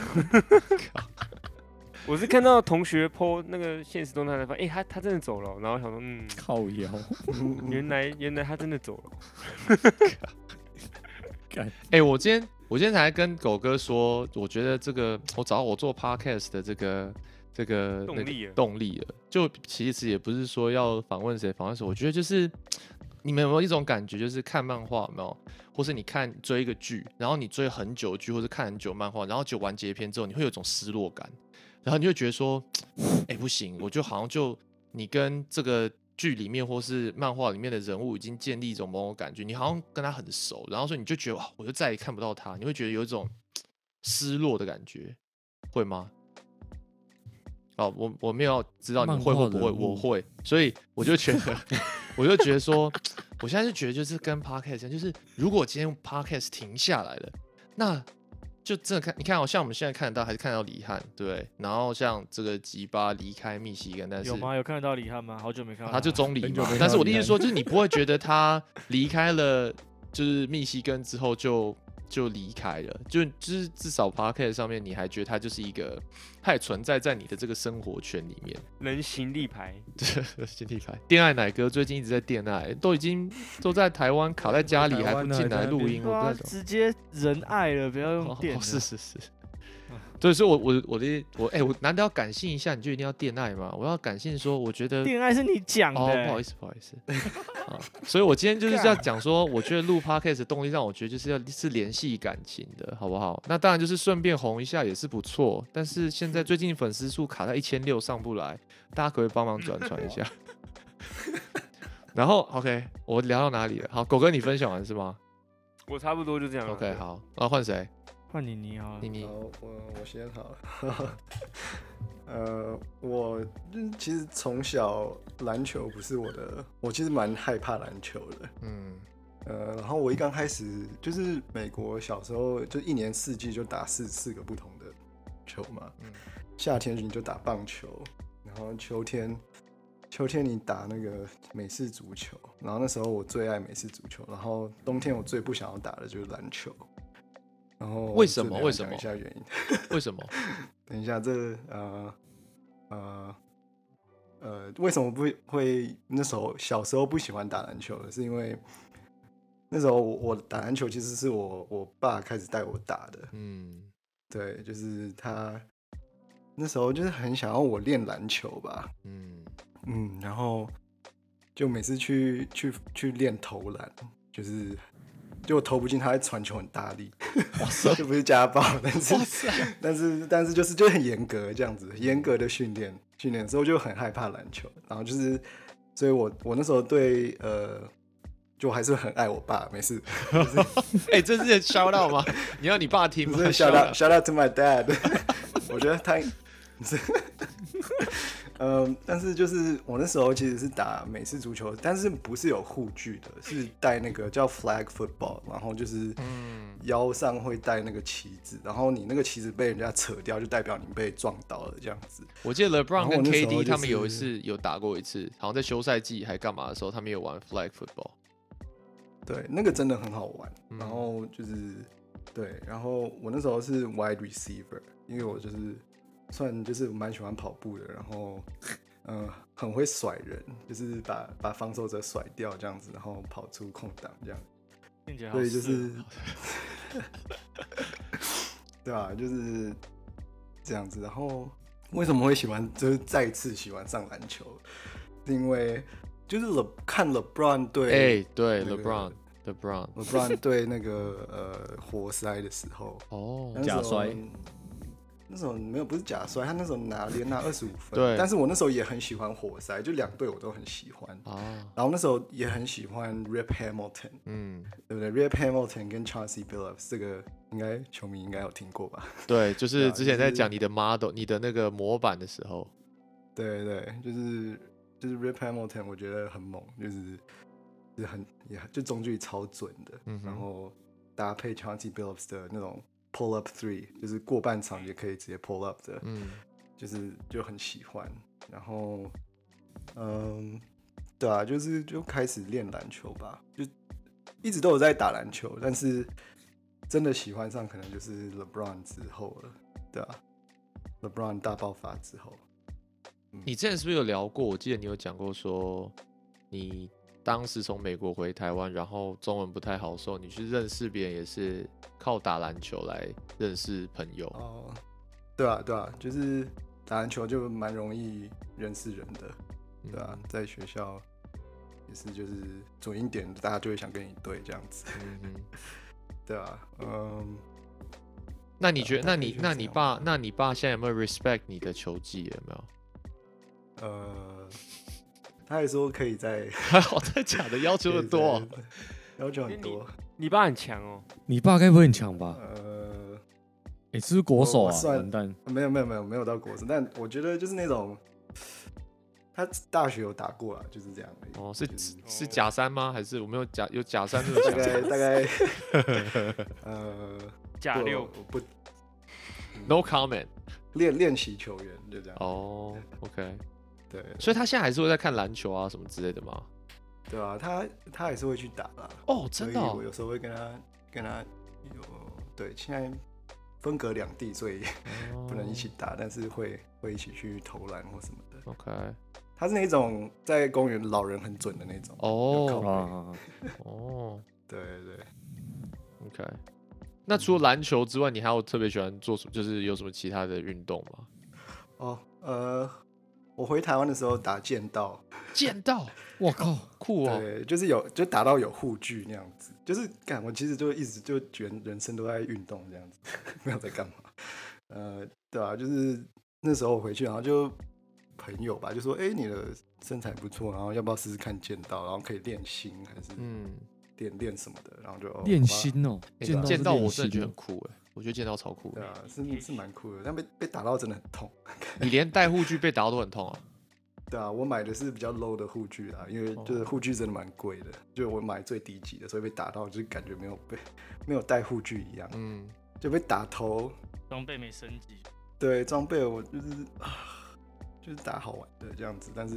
我是看到同学 po 那个现实动态才发现，哎、他他真的走了，然后想说，嗯，靠腰，原来原来他真的走了。哎、我今天我今天才跟狗哥说，我觉得这个我找我做 podcast 的这个这个动力了。动力了。就其实也不是说要访问谁访问谁，我觉得就是你们有没有一种感觉，就是看漫画有没有，或是你看追一个剧，然后你追很久剧，或是看很久漫画，然后就完结篇之后，你会有一种失落感，然后你就觉得说，哎、不行，我就好像就你跟这个剧里面或是漫画里面的人物已经建立一种某种感觉，你好像跟他很熟，然后所以你就觉得哇，我就再也看不到他，你会觉得有一种失落的感觉，会吗？哦，我我没有要知道你会会或不会，我会，所以我就觉得，我就觉得说，我现在就觉得就是跟 podcast 一样，就是如果今天 podcast 停下来了，那就真的看，你看哦，像我们现在看得到，还是看到李翰，对？然后像这个吉巴离开密西根，但是有吗？有看得到李翰吗？好久没看到他就中离很久没。嘛但是我的意思说，就是你不会觉得他离开了，就是密西根之后就就离开了，就就是至少 p o d c a s t 上面你还觉得他就是一个，他也存在在你的这个生活圈里面。人形立牌，对，人形立牌，恋爱奶哥最近一直在恋爱，都已经都在台湾卡在家里，还不进还在那边来录音，我不知道。直接人爱了，不要用。哦是是是，对，所以我我我的我哎、我难得要感性一下，你就一定要恋爱吗？我要感性说，我觉得恋爱是你讲的、不好意思，不好意思。啊，所以我今天就是要讲说，我觉得录 podcast 的动力让我觉得就是要是联系感情的，好不好？那当然就是顺便红一下也是不错。但是现在最近粉丝数卡在一千六上不来，大家可不可以帮忙转传一下？然后 OK，我聊到哪里了？好，狗哥你分享完是吗我差不多就这样。？OK，好，那换谁？换你你好了妮。妮好，我我先好了。呃，我嗯其实从小篮球不是我的，我其实蛮害怕篮球的。嗯呃，然后我一刚开始就是美国小时候就一年四季就打四四个不同的球嘛，嗯夏天你就打棒球，然后秋天秋天你打那个美式足球，然后那时候我最爱美式足球，然后冬天我最不想要打的就是篮球。然后为什么为什么讲一下原因？为什么？等一下，这呃呃呃，为什么不会那时候小时候不喜欢打篮球呢？是因为那时候我我打篮球其实是我我爸开始带我打的，嗯，对，就是他那时候就是很想要我练篮球吧，嗯，嗯，然后就每次去去去练投篮，就是就我投不进，他会传球很大力，就不是家暴，但是，但是但是就是就很严格这样子，严格的训练训练之后就很害怕篮球，然后就是，所以我我那时候对呃，就还是很爱我爸，没事，哎，这是 shout out 吗？你要你爸听吗？不是 shout out shout out to my dad，我觉得他是，嗯，但是就是我那时候其实是打美式足球，但是不是有护具的，是带那个叫 flag football，然后就是嗯腰上会带那个旗子，然后你那个旗子被人家扯掉，就代表你被撞倒了这样子。我记得 LeBron 跟 KD 就他们有一次有打过一次，好像在休赛季还干嘛的时候，他们有玩 flag football。对，那个真的很好玩。嗯然后就是对，然后我那时候是 wide receiver，因为我就是算就是蛮喜欢跑步的，然后嗯、呃很会甩人，就是把把防守者甩掉这样子，然后跑出空档这样。听起来好所以就是，对吧、就是这样子。然后为什么会喜欢，就是再次喜欢上篮球，是因为就是 Le 看 LeBron 对哎，对那个，LeBron LeBron，LeBron 对那个呃活塞的时候，哦假摔那时候没有不是假摔，他那时候拿连拿 二十五分。对但是我那时候也很喜欢活塞，就两队我都很喜欢。哦，然后那时候也很喜欢 Rip Hamilton，嗯，对不对？Rip Hamilton 跟 Chauncey Billups 这个应该球迷应该有听过吧？对，就是啊之前在讲你的 model，你的那个模板的时候，对对，就是就是 Rip Hamilton，我觉得很猛，就是就是很也就中距离超准的，嗯然后搭配 Chauncey Billups 的那种 pull up three，就是过半场也可以直接 pull up 的，嗯，就是就很喜欢。然后嗯，对啊，就是就开始练篮球吧，就一直都有在打篮球，但是真的喜欢上可能就是 LeBron 之后了，对啊，LeBron 大爆发之后。你之前是不是有聊过？我记得你有讲过说，你当时从美国回台湾，然后中文不太好的时候，你去认识别人也是靠打篮球来认识朋友。哦，对啊，对啊，就是打篮球就蛮容易认识人的，对啊，在学校也是就是准一点，大家就会想跟你对这样子，嗯哼，对啊，嗯，那你觉得，那你那你爸，那你爸现在有没有 respect 你的球技？有没有？呃，他还说可以在还好，真的假的？要求的多要求很多，你爸很强哦，你爸该不会很强吧？呃，哎，是不是国手啊？没有没有没有没有到国手，但我觉得就是那种。他大学有打过啊，就是这样而已。哦，是就是是假三吗？还是我没有假有假三这个大概大概 呃，假六不 No comment。练练习球员就这样。哦，OK，对所以他现在还是会在看篮球啊什么之类的吗？对啊，他他还是会去打啦。哦，真的哦、我有时候会跟他跟他有对，现在分隔两地，所以 不能一起打，但是会会一起去投篮或什么的。哦。OK，他是那种在公园老人很准的那种。哦 哦对对，，OK。那除了篮球之外，你还有特别喜欢做什么？就是有什么其他的运动吗？哦呃，我回台湾的时候打剑道，剑道，我靠，酷哦。对，就是有就打到有护具那样子，就是干我其实就一直就觉得人生都在运动这样子，没有在干嘛。呃，对啊，就是那时候我回去，然后就朋友吧，就说：“哎、你的身材不错，然后要不要试试看剑道？然后可以练心还是嗯，练练什么的？”然后就哦练心哦，欸剑道剑道我真的觉得酷哎，我觉得剑道超酷的。对啊，是是蛮酷的，但被被打到真的很痛。你连戴护具被打到都很痛啊？对啊，我买的是比较 low 的护具啊，因为就是护具真的蛮贵的，就我买最低级的，所以被打到就是感觉没有被没有带护具一样，嗯，就被打头。装备没升级，对装备我就是啊，就是打好玩的这样子，但是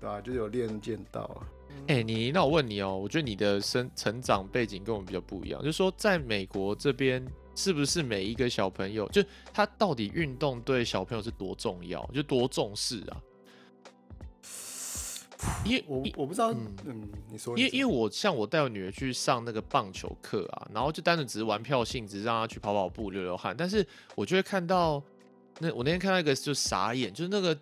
对啊，就是有练剑道。哎、你那我问你哦，我觉得你的生成长背景跟我们比较不一样，就是说在美国这边，是不是每一个小朋友，就他到底运动对小朋友是多重要，就多重视啊？因为我我不知道，嗯嗯，你说，因为因为我像我带我女儿去上那个棒球课啊，然后就单纯只是玩票性质，让她去跑跑步、流流汗，但是我就会看到那我那天看到一个就傻眼，就是那个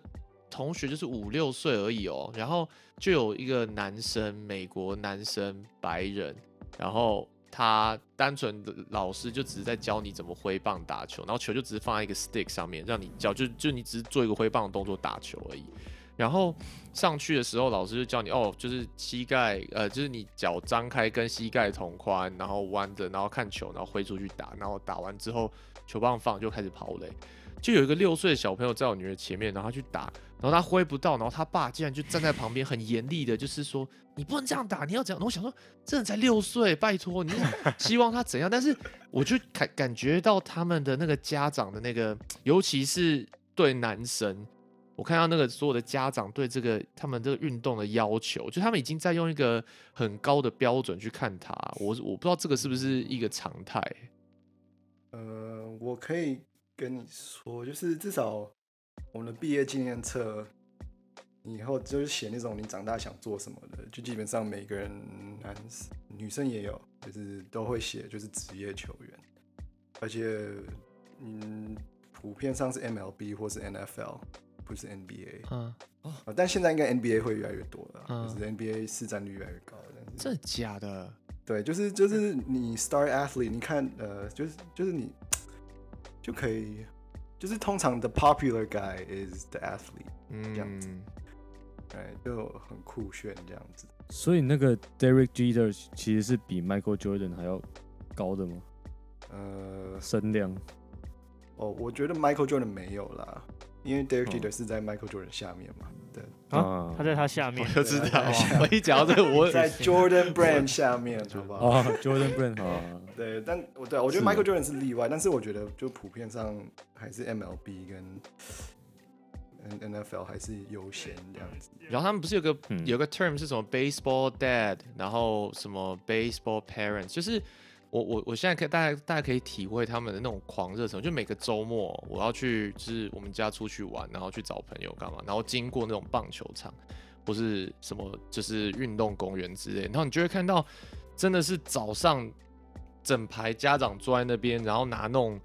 同学就是五六岁而已哦，然后就有一个男生，美国男生白人，然后他单纯的老师就只是在教你怎么挥棒打球，然后球就只是放在一个 stick 上面，让你教就就你只是做一个挥棒的动作打球而已。然后上去的时候，老师就教你哦，就是膝盖，呃，就是你脚张开跟膝盖同宽，然后弯着，然后看球，然后挥出去打，然后打完之后球棒放就开始跑垒。就有一个六岁的小朋友在我女儿前面，然后他去打，然后他挥不到，然后他爸竟然就站在旁边很严厉的，就是说你不能这样打，你要这样。然后我想说，这人才六岁，拜托，你希望他怎样？但是我就感感觉到他们的那个家长的那个，尤其是对男生，我看到那个所有的家长对这个他们这个运动的要求，就他们已经在用一个很高的标准去看他。我我不知道这个是不是一个常态。呃，我可以跟你说，就是至少我们的毕业纪念册，你以后就是写那种你长大想做什么的，就基本上每个人男女生也有，就是都会写，就是职业球员，而且嗯，普遍上是 MLB 或是 NFL，不是 NBA 嗯，哦，但现在应该 NBA 会越来越多了，嗯。就是 NBA 市占率越来越高，但是真的假的？对，就是就是你 star athlete，你看呃，就是就是你就可以，就是通常 the popular guy is the athlete，嗯，这样子嗯，哎，就很酷炫这样子。所以那个 Derek Jeter 其实是比 Michael Jordan 还要高的吗？呃，身量哦，我觉得 Michael Jordan 没有啦，因为 Derek 哦 Jeter 是在 Michael Jordan 下面嘛，对，啊，他在他下面我，就知道对，我一讲到这个，我在 Jordan Brand 下面，好不好？哦，Jordan Brand 啊，对，但我对啊我觉得 Michael Jordan 是例外，但是我觉得就普遍上还是 MLB 跟 N NFL 还是优先这样子。然后他们不是有个、嗯有个 term 是什么 baseball dad，然后什么 baseball parents，就是我我我现在可以大家大家可以体会他们的那种狂热程度，就每个周末我要去就是我们家出去玩，然后去找朋友干嘛，然后经过那种棒球场不是什么就是运动公园之类，然后你就会看到真的是早上整排家长坐在那边，然后拿那种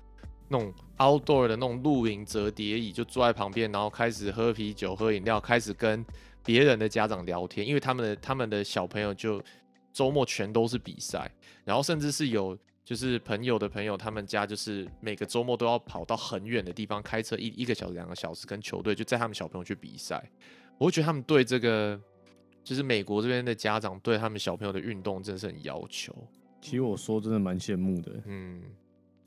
那种 outdoor 的那种露营折叠椅，就坐在旁边，然后开始喝啤酒、喝饮料，开始跟别人的家长聊天，因为他们的他们的小朋友就周末全都是比赛，然后甚至是有就是朋友的朋友，他们家就是每个周末都要跑到很远的地方，开车一一个小时、两个小时，跟球队就载他们小朋友去比赛。我觉得他们对这个就是美国这边的家长对他们小朋友的运动真的是很要求。其实我说真的蛮羡慕的，嗯，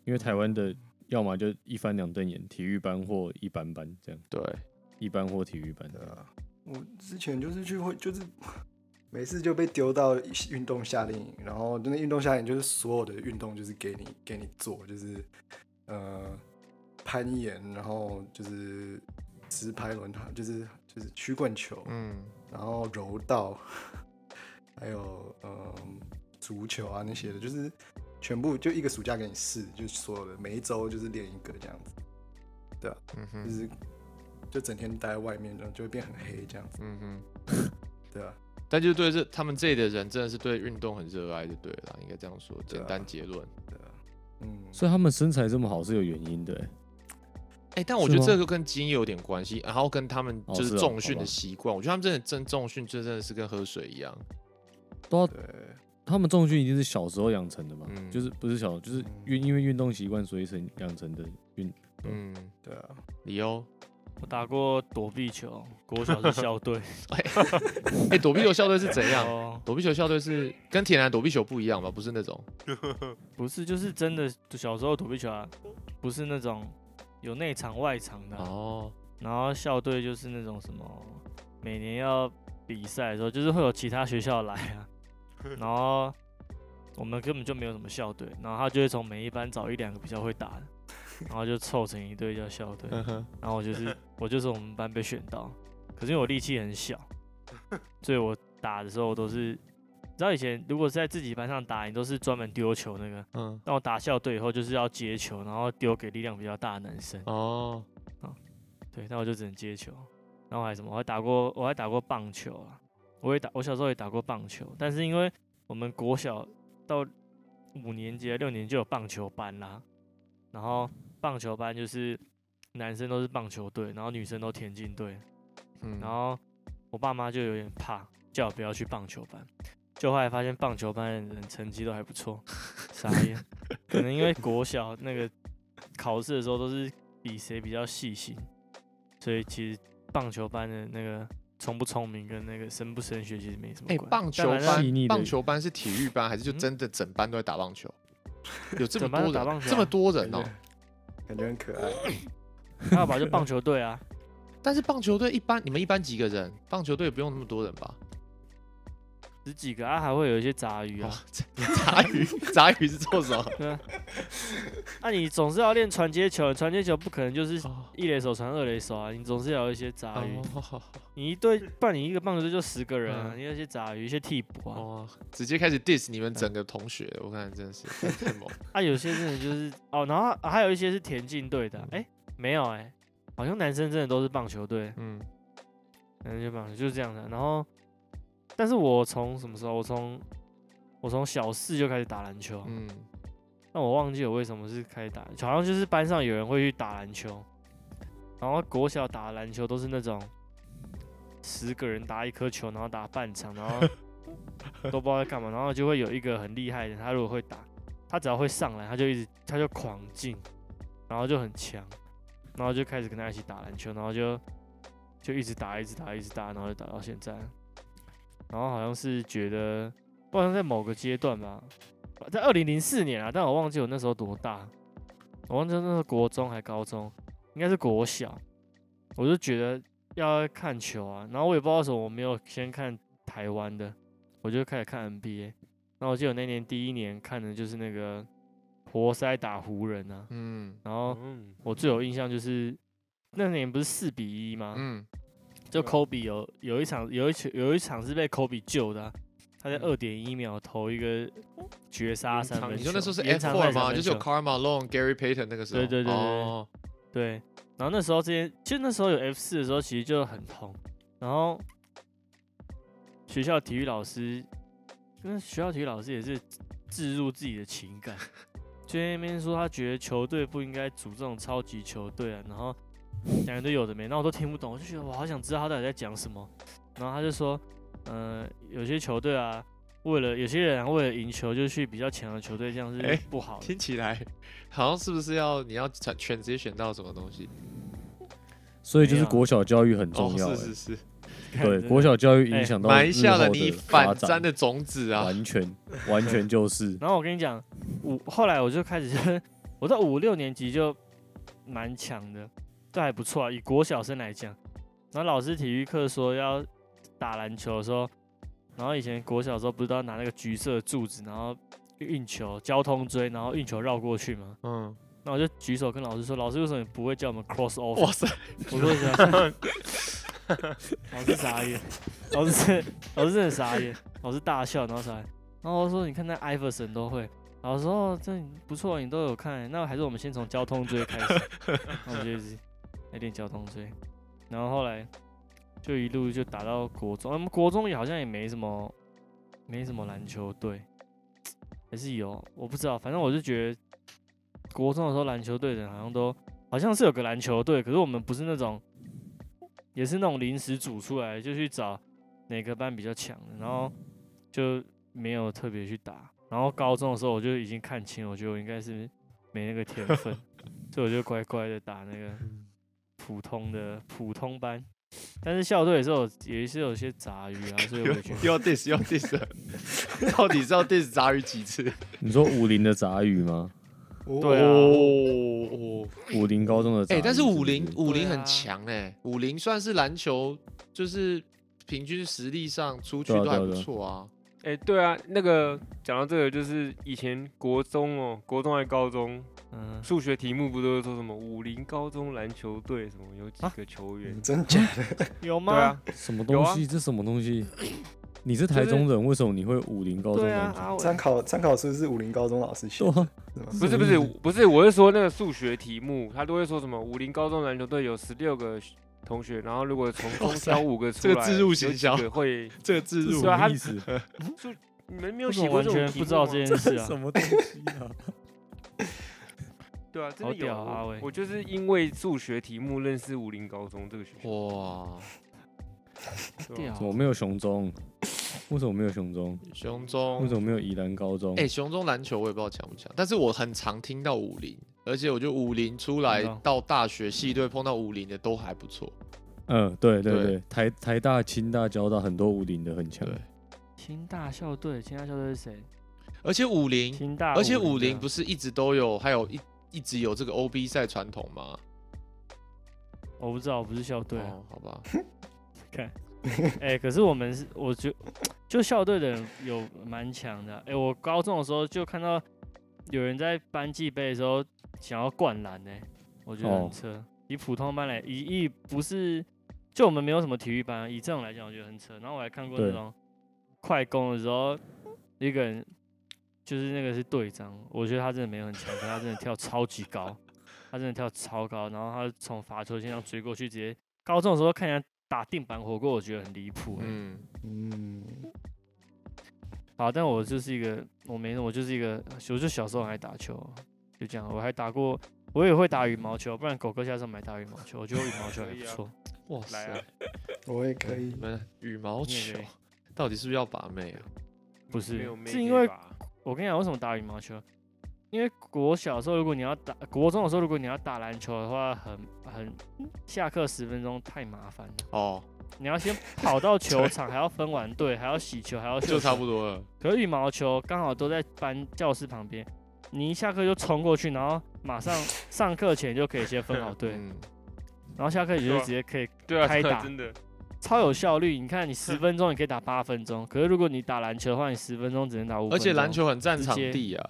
因为台湾的要么就一翻两瞪眼，体育班或一般班这样，对，一般或体育班。对啊，我之前就是去会就是 每次就被丢到运动夏令营，然后那运动夏令营就是所有的运动就是给你给你做，就是呃攀岩，然后就是直拍轮胎，就是就是曲棍球，嗯，然后柔道，还有嗯足球啊那些的，就是全部就一个暑假给你试，就是所有的每一周就是练一个这样子，对啊嗯哼，就是就整天待在外面，然后就会变很黑这样子，嗯哼。对啊。但就对这他们这里的人真的是对运动很热爱，就对了，应该这样说。简单结论。对啊，嗯，所以他们身材这么好是有原因的欸，哎、但我觉得这个跟基因有点关系，然后跟他们哦就是重训的习惯。我觉得他们真的真重训，就真的是跟喝水一样。都要对，他们重训一定是小时候养成的嘛，嗯就是不是小，就是嗯运因为运动习惯所以成养成的运。嗯，对啊，理由。我打过躲避球，国小是校队。哎、躲避球校队是怎样？哦，躲避球校队是跟铁男躲避球不一样吧？不是那种。不是，就是真的小时候躲避球啊，不是那种有内场外场的啊、哦，然后校队就是那种什么，每年要比赛的时候，就是会有其他学校来啊，然后我们根本就没有什么校队，然后他就会从每一班找一两个比较会打的，然后就凑成一队叫校队。然后我就是 我就是我们班被选到，可是因为我力气很小，所以我打的时候都是，你知道以前如果是在自己班上打，你都是专门丢球那个，嗯，但我打校队以后就是要接球，然后丢给力量比较大的男生，哦，对，那我就只能接球，然后还什么，我还打过我还打过棒球啊，我也打我小时候也打过棒球，但是因为我们国小到五年级、六年级就有棒球班啦，然后棒球班就是男生都是棒球队，然后女生都田径队，嗯，然后我爸妈就有点怕，叫我不要去棒球班。就后来发现棒球班的人成绩都还不错，傻眼。可能因为国小那个考试的时候都是比谁比较细心，所以其实棒球班的那个聪不聪明跟那个升不升学其实没什么哎，关系。棒球班棒球班是体育班还是就嗯真的整班都在打棒球？有这么多人，打棒球啊这么多人哦。感觉很可爱。还有吧，就棒球队啊，但是棒球队一般，你们一般几个人？棒球队不用那么多人吧？十几个啊，还会有一些杂鱼哦啊。，杂鱼，杂鱼是做什么？对啊，那、你总是要练传接球，传接球不可能就是哦一垒手传二垒手啊，你总是要有一些杂鱼。哦你一队，不然你一个棒球队就十个人啊，嗯你有一些杂鱼，一些替补啊。哦，直接开始 diss 你们整个同学，我看真的是 太猛。啊，有些真的就是哦，然后、啊还有一些是田径队的啊，哎、没有哎、好像男生真的都是棒球队，嗯，男生就棒球就是这样的。然后，但是我从什么时候？我从我从小四就开始打篮球，嗯，但我忘记我为什么是开始打，好像就是班上有人会去打篮球，然后国小打篮球都是那种十个人打一颗球，然后打半场，然后 都不知道在干嘛，然后就会有一个很厉害的，他如果会打，他只要会上来，他就一直他就狂进，然后就很强，然后就开始跟他一起打篮球，然后就就一直打，一直打，一直打，然后就打到现在，然后好像是觉得，不好像在某个阶段吧，在二零零四年啊，但我忘记我那时候多大，我忘记那时候国中还高中，应该是国小，我就觉得要看球啊，然后我也不知道为什么我没有先看台湾的，我就开始看 NBA，然后我记得我那年第一年看的就是那个活塞打湖人啊，嗯然后嗯，我最有印象就是那年不是四比一吗？嗯，就 Kobe 有有一场有一球有一场是被 Kobe 救的啊、他在嗯二点一秒投一个绝杀三分球。你说那时候是延 F 长赛 four 吗？就是有球 Karl Malone、Gary Payton 那个时候。对对对对对，然后那时候这些，其实那时候有 F 四的时候，其实就很痛。然后学校体育老师，跟学校体育老师也是置入自己的情感，就在那边说他觉得球队不应该组这种超级球队啊，然后讲一堆有的没，那我都听不懂，我就觉得我好想知道他到底在讲什么。然后他就说，呃，有些球队啊，为了有些人、啊、为了赢球就去比较强的球队，这样哎是不好的。听起来好像是不是要你要选选直接选到什么东西？所以就是国小教育很哦重要、欸。是是是，对，国小教育哎影响到埋日下了你后的发展反战的种子啊！完全 完全就是。然后我跟你讲，五后来我就开始，我在五六年级就蛮强的，这还不错啊，以国小生来讲。然后老师体育课说要打篮球的时候，然后以前国小的时候不是都要拿那个橘色的柱子，然后运球、交通锥，然后运球绕过去吗？嗯，那我就举手跟老师说：“老师，为什么你不会叫我们 cross over？” 哇塞，我说什么？老师傻眼，老师真老师真的傻眼，老师大笑，然后傻眼，然后我说你看那艾弗森都会，老师说哦这不错，你都有看，那还是我们先从交通锥开始，然后我就一直来练交通罪，然后后来就一路就打到国中，我们国中也好像也没什么没什么篮球队，还是有，我不知道，反正我就觉得国中的时候篮球队的人好像都好像是有个篮球队，可是我们不是那种，也是那种临时组出来就去找哪个班比较强的，然后就没有特别去打。然后高中的时候我就已经看清，我觉得我应该是没那个天分，所以我就乖乖的打那个普通的普通班。但是校队也是有也是有些杂鱼啊，所以我觉得又要 diss 又要 diss，到底是要 diss 杂鱼几次？你说武林的杂鱼吗？对啊哦，武林高中的杂哎、役但是武不林武林很强哎、武林算是篮球，就是平均实力上出去都还不错啊。哎、对啊，那个讲到这个，就是以前国中哦，国中还高中，嗯，数学题目不都是说什么武林高中篮球队什么有几啊个球员？真假的？有吗？对啊，什么东西？这什么东西？你是台中人，为什么你会武林高中对啊篮，球？阿伟参考参考书是武林高中老师写的？不是不是不是，我是说那个数学题目，他都会说什么武林高中篮球队有十六个同学，然后如果从中挑五个出来，这个自入行销个会，这个自入什么意思？你们没有写过这种不知道这件事啊？什么东西啊？对啊，真好的有屌啊我我就是因为数学题目认识武林高中这个学校，哇，对啊屌怎么没有雄中？为什么没有雄中？雄中为什么没有宜兰高中？哎、雄中篮球我也不知道强不强，但是我很常听到武林，而且我觉得武林出来到大学系队碰到武林的都还不错。嗯，对对对对，台台大、清大、交大很多武林的很强对。清大校队，清大校队是谁？而且武林，清大，而且武林不是一直都有，还有一一直有这个 OB 赛传统吗？我不知道，我不是校队啊。哦，好吧，看，哎、可是我们是，我觉就校队的人有蛮强的啊。哎、我高中的时候就看到有人在班级杯的时候想要灌篮呢、我觉得哦很扯。以普通班来，以以不是，就我们没有什么体育班啊，以这种来讲，我觉得很扯。然后我还看过那种快攻的时候，一个人就是那个是队长，我觉得他真的没有很强，可他真的跳超级高，他真的跳超高，然后他从罚球线上追过去，直接高中的时候看人家打定板火锅，我觉得很离谱、欸。嗯，嗯，好，但我就是一个，我没，我就是一个，我就小时候还打球，就这样，我还打过，我也会打羽毛球，不然狗哥下次买打羽毛球，我觉得羽毛球还不错。哇塞，我也可以你。们羽毛球到底是不是要把妹啊？不是是因为我跟你讲，为什么打羽毛球？因为国小的时候，如果你要打国中的时候，如果你要打篮球的话，很很下课十分钟太麻烦了。哦，你要先跑到球场，还要分完队，还要洗球，还要就差。不多了。可是羽毛球刚好都在班教室旁边，你一下课就冲过去，然后马上 上课前就可以先分好队，嗯，然后下课你就直接可以开打真的，超有效率。你看，你 十分钟你可以打八分钟，可是如果你打篮球的话，你十分钟只能打五分钟。而且篮球很占场地啊。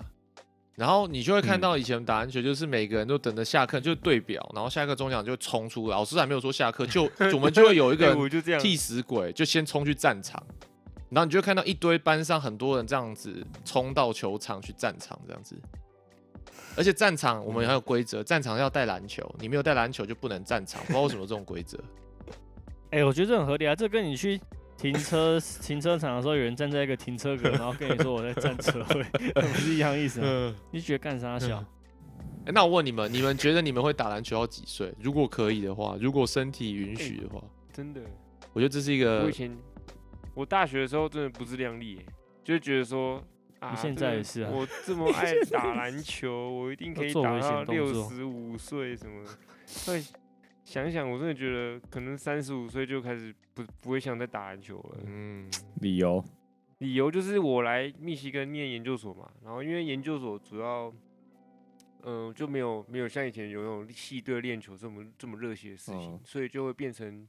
然后你就会看嗯到以前打篮球，就是每个人都等着下课就对表，然后下课钟响就冲出来，老师还没有说下课，就 我们就会有一个替死鬼，就先冲去战场，然后你就会看到一堆班上很多人这样子冲到球场去战场这样子。而且战场我们还有规则，战场要带篮球，你没有带篮球就不能战场，不知道为什么这种规则。哎、我觉得这很合理啊，这跟你去停车停车场的时候，有人站在一个停车格，然后跟你说我在占车位，不是一样意思吗？嗯，你觉得干啥小？欸那我问你们，你们觉得你们会打篮球到几岁？如果可以的话，如果身体允许的话，真的。我觉得这是一个我以前我大学的时候真的不自量力，就是觉得说啊，你现在也是啊我这么爱打篮球，我一定可以打到六十五岁什么的。会想想，我真的觉得可能三十五岁就开始不不会想再打篮球了。嗯，理由。理由就是我来密西根念研究所嘛，然后因为研究所主要，嗯、就没有没有像以前有那种系队练球这么这么热血的事情，嗯。所以就会变成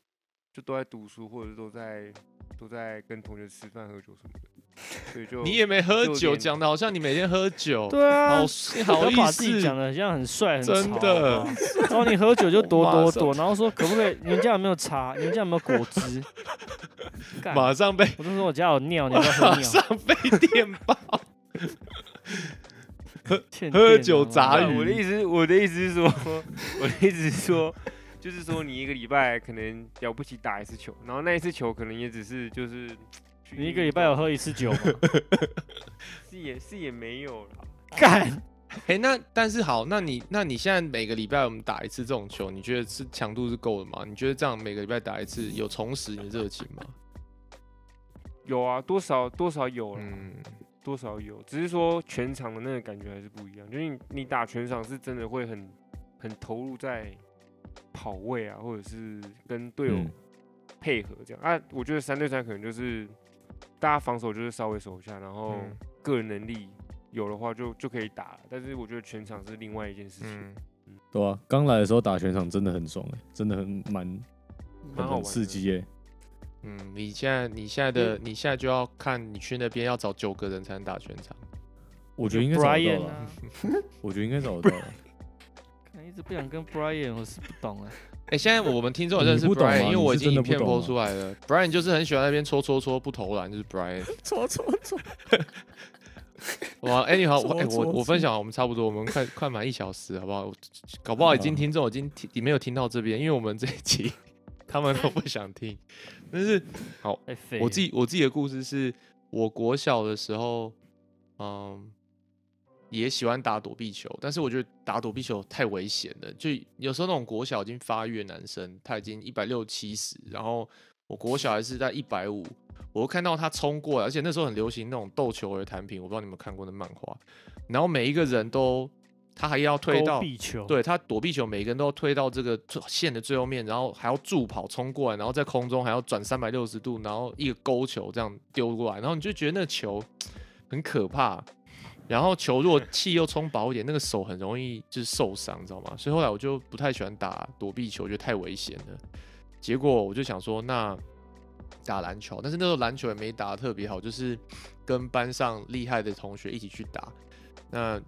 就都在读书，或者都在都在跟同学吃饭喝酒什么的，所以就你也没喝酒，讲的好像你每天喝酒，对啊，好好意把自己思，讲的像很帅很真潮的然后你喝酒就躲躲躲，然后说可不可以？你们家有没有茶？你们家有没有果汁？马上被我就说我家有尿，你要不要喝马尿？上被电爆。喝喝酒杂鱼我的意思，我的意思是说，我的意思是说，就是说你一个礼拜可能了不起打一次球，然后那一次球可能也只是就是去你一个礼拜有喝一次酒吗？是也是也没有啦。干，哎、那但是好，那你那你现在每个礼拜我们打一次这种球，你觉得是强度是够的吗？你觉得这样每个礼拜打一次有重拾你的热情吗？有啊，多少多少有啦，嗯，多少有，只是说全场的那个感觉还是不一样。就是你你打全场是真的会很很投入在跑位啊，或者是跟队友嗯配合这样、啊。我觉得三对三可能就是大家防守就是稍微守一下，然后嗯个人能力有的话就就可以打了。但是我觉得全场是另外一件事情，嗯，对啊，刚来的时候打全场真的很爽哎、真的很蛮很很。刺激哎、嗯，你现在你现在的你现在就要看你去那边要找九个人才能打全场。我觉得应该找得到了，啊，我觉得应该找得到 一直不想跟 Brian，我是不懂啊。哎、现在我们听众也认识 Brian，吗因为我已经影片播出来了。Brian 就是很喜欢那边戳戳戳不投篮，就是 Brian。搓搓搓，哇，哎、你好，我哎、戳戳我我分享我们差不多，我们快快满一小时，好不好？搞不好已经好听众已经听，你没有听到这边，因为我们这一集他们都不想听。但是好。我自己我自己的故事是，我国小的时候，嗯，也喜欢打躲避球，但是我觉得打躲避球太危险了。就有时候那种国小已经发育的男生，他已经一百六七十，然后我国小还是在一百五，我看到他冲过来，而且那时候很流行那种斗球的弹屏，我不知道你们看过那漫画，然后每一个人都他还要推勾到壁球，对他躲避球，每个人都要推到这个线的最后面，然后还要助跑冲过来，然后在空中还要转三百六十度，然后一个勾球这样丢过来，然后你就觉得那球 很可怕。然后球如果气又充饱一点，那个手很容易就是受伤，知道吗？所以后来我就不太喜欢打躲避球，觉得太危险了。结果我就想说，那打篮球，但是那时候篮球也没打得特别好，就是跟班上厉害的同学一起去打，那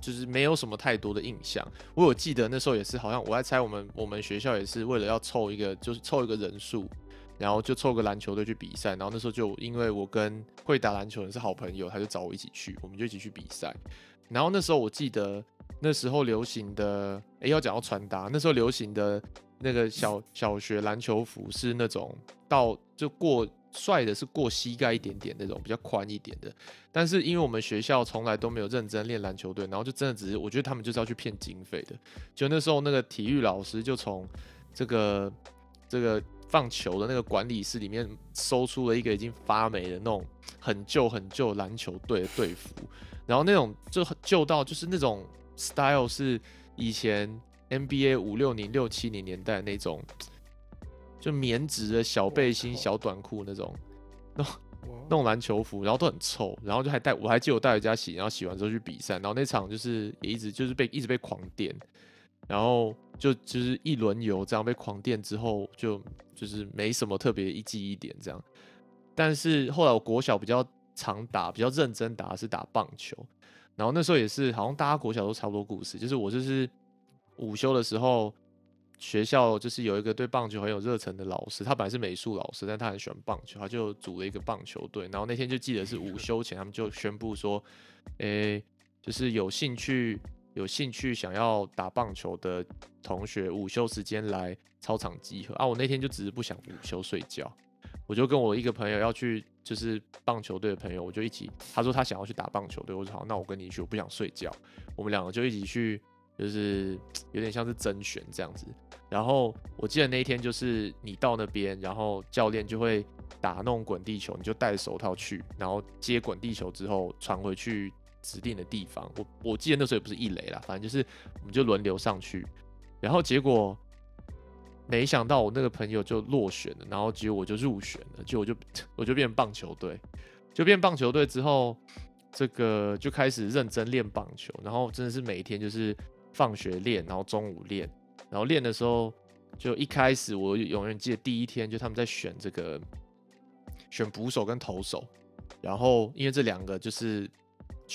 就是没有什么太多的印象。我有记得那时候也是，好像我在猜我们我们学校也是为了要凑一个，就是凑一个人数，然后就凑个篮球队去比赛。然后那时候就因为我跟会打篮球的人是好朋友，他就找我一起去，我们就一起去比赛。然后那时候我记得那时候流行的，诶，要讲到穿搭，那时候流行的那个小小学篮球服是那种到就过帅的是过膝盖一点点那种比较宽一点的，但是因为我们学校从来都没有认真练篮球队，然后就真的只是我觉得他们就是要去骗经费的。就那时候那个体育老师就从这个这个放球的那个管理室里面搜出了一个已经发霉的那种很旧很旧篮球队的队服，然后那种就很旧到就是那种 style 是以前 NBA 五六零六七零年代那种，就棉质的小背心、小短裤那种。那那种篮球服，然后都很臭，然后就还带我还记得我带回家洗，然后洗完之后去比赛，然后那场就是也一直就是被一直被狂电，然后就就是一轮游这样被狂电之后就就是没什么特别一记一点这样，但是后来我国小比较常打比较认真打是打棒球，然后那时候也是好像大家国小都差不多故事，就是我就是午休的时候。学校就是有一个对棒球很有热忱的老师，他本来是美术老师，但他很喜欢棒球，他就组了一个棒球队。然后那天就记得是午休前，他们就宣布说，诶、就是有兴趣有兴趣想要打棒球的同学，午休时间来操场集合啊。我那天就只是不想午休睡觉，我就跟我一个朋友要去，就是棒球队的朋友，我就一起，他说他想要去打棒球队，我说好，那我跟你去，我不想睡觉，我们两个就一起去，就是 有点像是甄选这样子。然后我记得那一天就是你到那边，然后教练就会打那种滚地球，你就戴手套去，然后接滚地球之后传回去指定的地方。我我记得那时候也不是一垒啦，反正就是我们就轮流上去，然后结果没想到我那个朋友就落选了，然后结果我就入选了，就我就我就变棒球队，就变棒球队之后，这个就开始认真练棒球，然后真的是每天就是放学练，然后中午练。然后练的时候，就一开始我永远记得第一天，就他们在选这个选捕手跟投手，然后因为这两个就是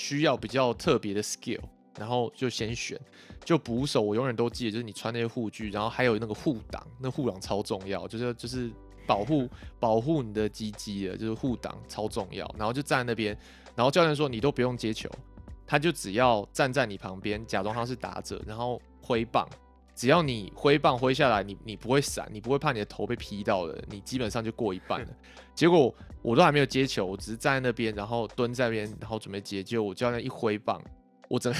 需要比较特别的 skill，然后就先选。就捕手我永远都记得，就是你穿那些护具，然后还有那个护挡，那护挡超重要，就是就是保护保护你的鸡鸡的，就是护挡超重要。然后就站在那边，然后教练说你都不用接球，他就只要站在你旁边，假装他是打者，然后挥棒。只要你挥棒挥下来，你你不会闪，你不会怕你的头被劈到的，你基本上就过一半了。结果我都还没有接球，我只是站在那边，然后蹲在那边，然后准备接。结果我教练一挥棒，我整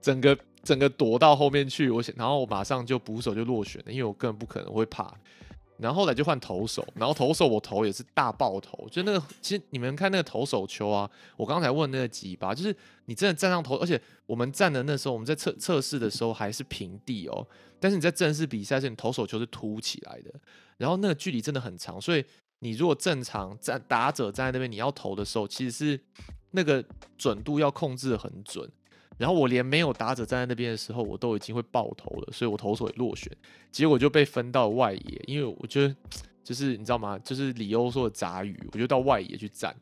整个整个躲到后面去，我想，然后我马上就捕手就落选了，因为我根本不可能会怕。然后后来就换投手，然后投手我投也是大爆头，就那个其实你们看那个投手球啊，我刚才问那个几把，就是你真的站上投，而且我们站的那时候我们在测测试的时候还是平地哦，但是你在正式比赛时，你投手球是凸起来的，然后那个距离真的很长，所以你如果正常站打者站在那边，你要投的时候，其实是那个准度要控制的很准。然后我连没有打者站在那边的时候，我都已经会爆头了，所以我投手也落选，结果就被分到外野，因为我觉得就是你知道吗？就是李欧说的杂鱼，我就到外野去站。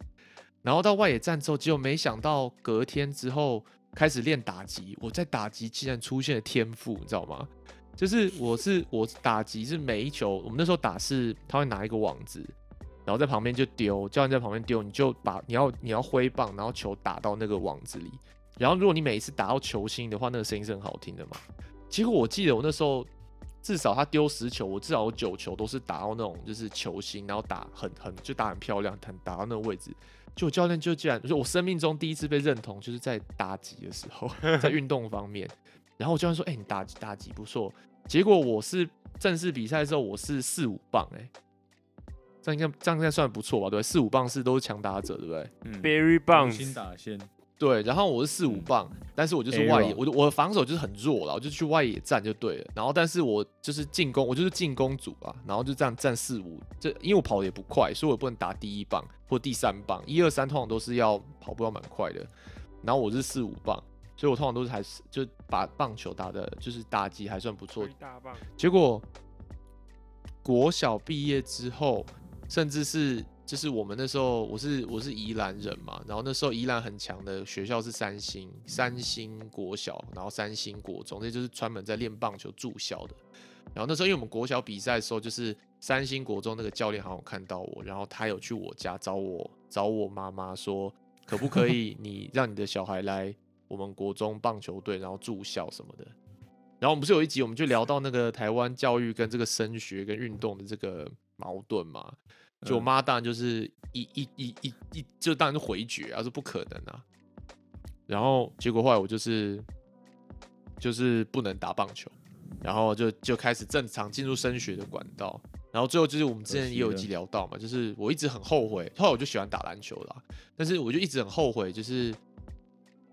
然后到外野站之后，结果没想到隔天之后开始练打击，我在打击竟然出现了天赋，你知道吗？就是我是我打击是每一球，我们那时候打是他会拿一个网子，然后在旁边就丢，教练在旁边丢，你就把你要你要挥棒，然后球打到那个网子里。然后如果你每一次打到球星的话，那个声音是很好听的嘛。结果我记得我那时候至少他丢十球，我至少有九球都是打到那种就是球星，然后打很很就打很漂亮，很打到那个位置。就教练就竟然，就我生命中第一次被认同，就是在打击的时候，在运动方面。然后我教练说：“哎、你打击打击不错。”结果我是正式比赛的时候，我是四五磅，哎，这样应该这样应该算不错吧？对，四五磅是都是强打者，对不对？嗯，，very 棒，新打线，对，然后我是四五嗯棒，但是我就是外野，我的我的防守就是很弱了，我就去外野站就对了。然后，但是我就是进攻，我就是进攻组啊，然后就这样站四五，这因为我跑的也不快，所以我不能打第一棒或第三棒，一二三通常都是要跑步要蛮快的。然后我是四五棒，所以我通常都是还是就把棒球打的，就是打击还算不错结果国小毕业之后，甚至是就是我们那时候我是我是宜兰人嘛，然后那时候宜兰很强的学校是三星三星国小，然后三星国中，这就是专门在练棒球住校的。然后那时候因为我们国小比赛的时候，就是三星国中那个教练好像有看到我，然后他有去我家找我找我妈妈说，可不可以 你让你的小孩来我们国中棒球队，然后住校什么的。然后我们不是有一集我们就聊到那个台湾教育跟这个升学跟运动的这个矛盾嘛？就我嗯妈当然就是一一一一一就当然是回绝啊，说不可能啊。然后结果后来我就是就是不能打棒球，然后就就开始正常进入升学的管道。然后最后就是我们之前也有一集聊到嘛，就是我一直很后悔，后来我就喜欢打篮球啦，但是我就一直很后悔，就是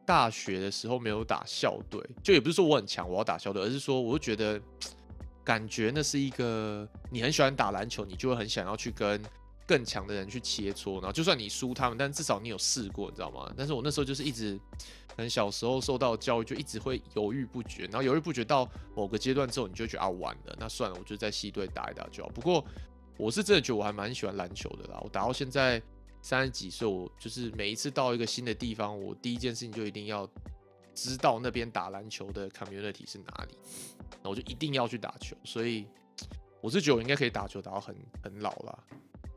大学的时候没有打校队，就也不是说我很强，我要打校队，而是说我就觉得感觉那是一个你很喜欢打篮球，你就会很想要去跟更强的人去切磋，然后就算你输他们，但至少你有试过，你知道吗？但是我那时候就是一直，可能小时候受到教育就一直会犹豫不决，然后犹豫不决到某个阶段之后，你就觉得啊完了，那算了，我就在系队打一打就好。不过我是真的觉得我还蛮喜欢篮球的啦，我打到现在三十几岁，我就是每一次到一个新的地方，我第一件事情就一定要知道那边打篮球的 community 是哪里，那我就一定要去打球。所以我是觉得我应该可以打球打到很很老了，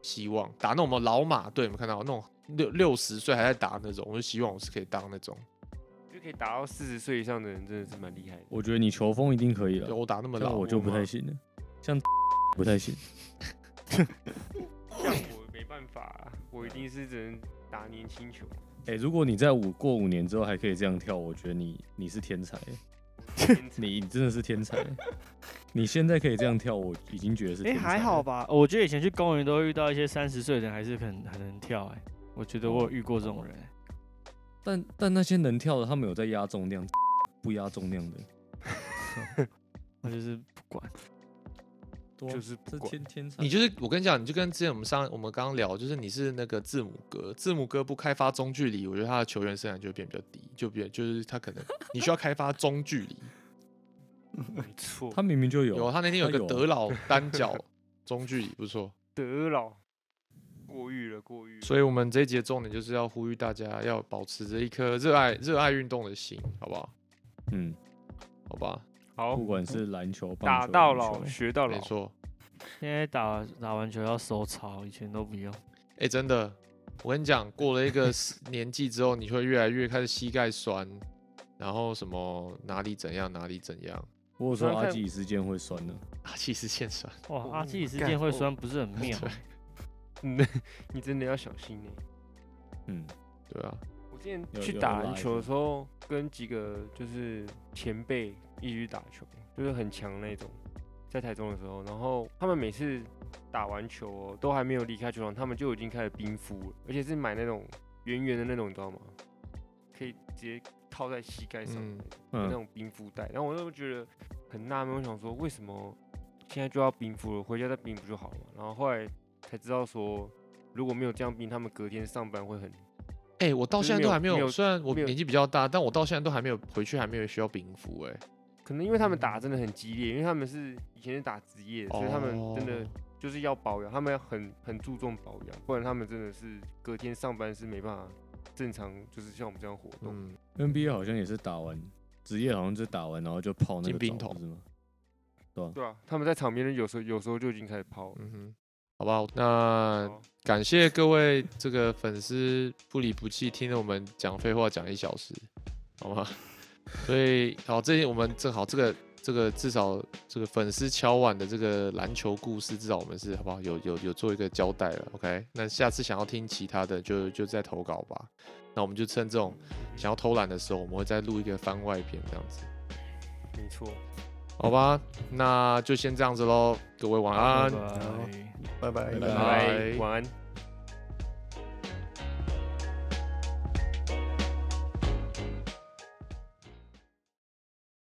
希望打那种什么老马队，有没有看到那种六六十岁还在打那种，我就希望我是可以当那种，就可以打到四十岁以上的人，真的是蛮厉害的。我觉得你球风一定可以了，就我打那么老，我就不太行了，像 不太行。像我没办法、啊，我一定是只能打年轻球。哎、如果你在五过五年之后还可以这样跳，我觉得你你是天才欸，天才 你你真的是天才欸。你现在可以这样跳，我已经觉得是哎。还好吧？我觉得以前去公园都会遇到一些三十岁的人，还是很很能跳哎、我觉得我有遇过这种人、欸。但但那些能跳的，他们有在压重量，不压重量的，我就是不管，就是不管天天。你就是我跟你讲，你就跟之前我们上我们刚刚聊，就是你是那个字母哥，字母哥不开发中距离，我觉得他的球员生涯就会变比较低，就变就是他可能你需要开发中距离。没错，他明明就有，有他那天有个德老 单脚中距离不错，德老，过誉了，过誉。所以我们这一节重点就是要呼吁大家要保持着一颗热爱热爱运动的心，好不好？嗯，好吧，好。不，管是篮球、棒打到老学到老。没错。现在打打完球要收操，以前都不用。哎、真的，我跟你讲，过了一个年纪之后，你会越来越开始膝盖酸，然后什么哪里怎样哪里怎样，我有说阿基里斯腱会酸呢，阿基里斯腱酸。哇，哦阿基里斯腱会酸，不是很妙。你真的要小心呢、嗯，对啊，我之前有有去打篮球的下时候，跟几个就是前辈一起去打球，就是很强那种，在台中的时候，然后他们每次打完球哦，都还没有离开球场，他们就已经开始冰敷了，而且是买那种圆圆的那种，你知道吗？可以直接套在膝盖上的嗯嗯，那种。冰敷袋，然后我就觉得很纳闷，我想说为什么现在就要冰敷了，回家再冰不就好了嘛？然后后来才知道说，如果没有这样冰，他们隔天上班会很哎、我到现在都还没有，没有虽然我年纪比较大，但我到现在都还没有回去，还没有需要冰敷。哎，可能因为他们打真的很激烈，因为他们是以前是打职业，所以他们真的哦就是要保养，他们要很很注重保养，不然他们真的是隔天上班是没办法正常，就是像我们这样活动。嗯，NBA 好像也是打完职业，好像就打完然后就泡那个冰桶是吗？对啊？对啊，他们在场边有时候有时候就已经开始泡了。嗯哼，好吧，那感谢各位这个粉丝不离不弃，听了我们讲废话讲一小时，好吗？所以好，这我们正好这个这个至少这个粉丝敲碗的这个篮球故事，至少我们是好不好？有有有做一个交代了，OK？那下次想要听其他的就就再投稿吧。那我们就趁这种想要偷懒的时候，我们会再录一个番外篇这样子，没错，好吧？那就先这样子喽，各位晚安。拜拜拜拜，晚安。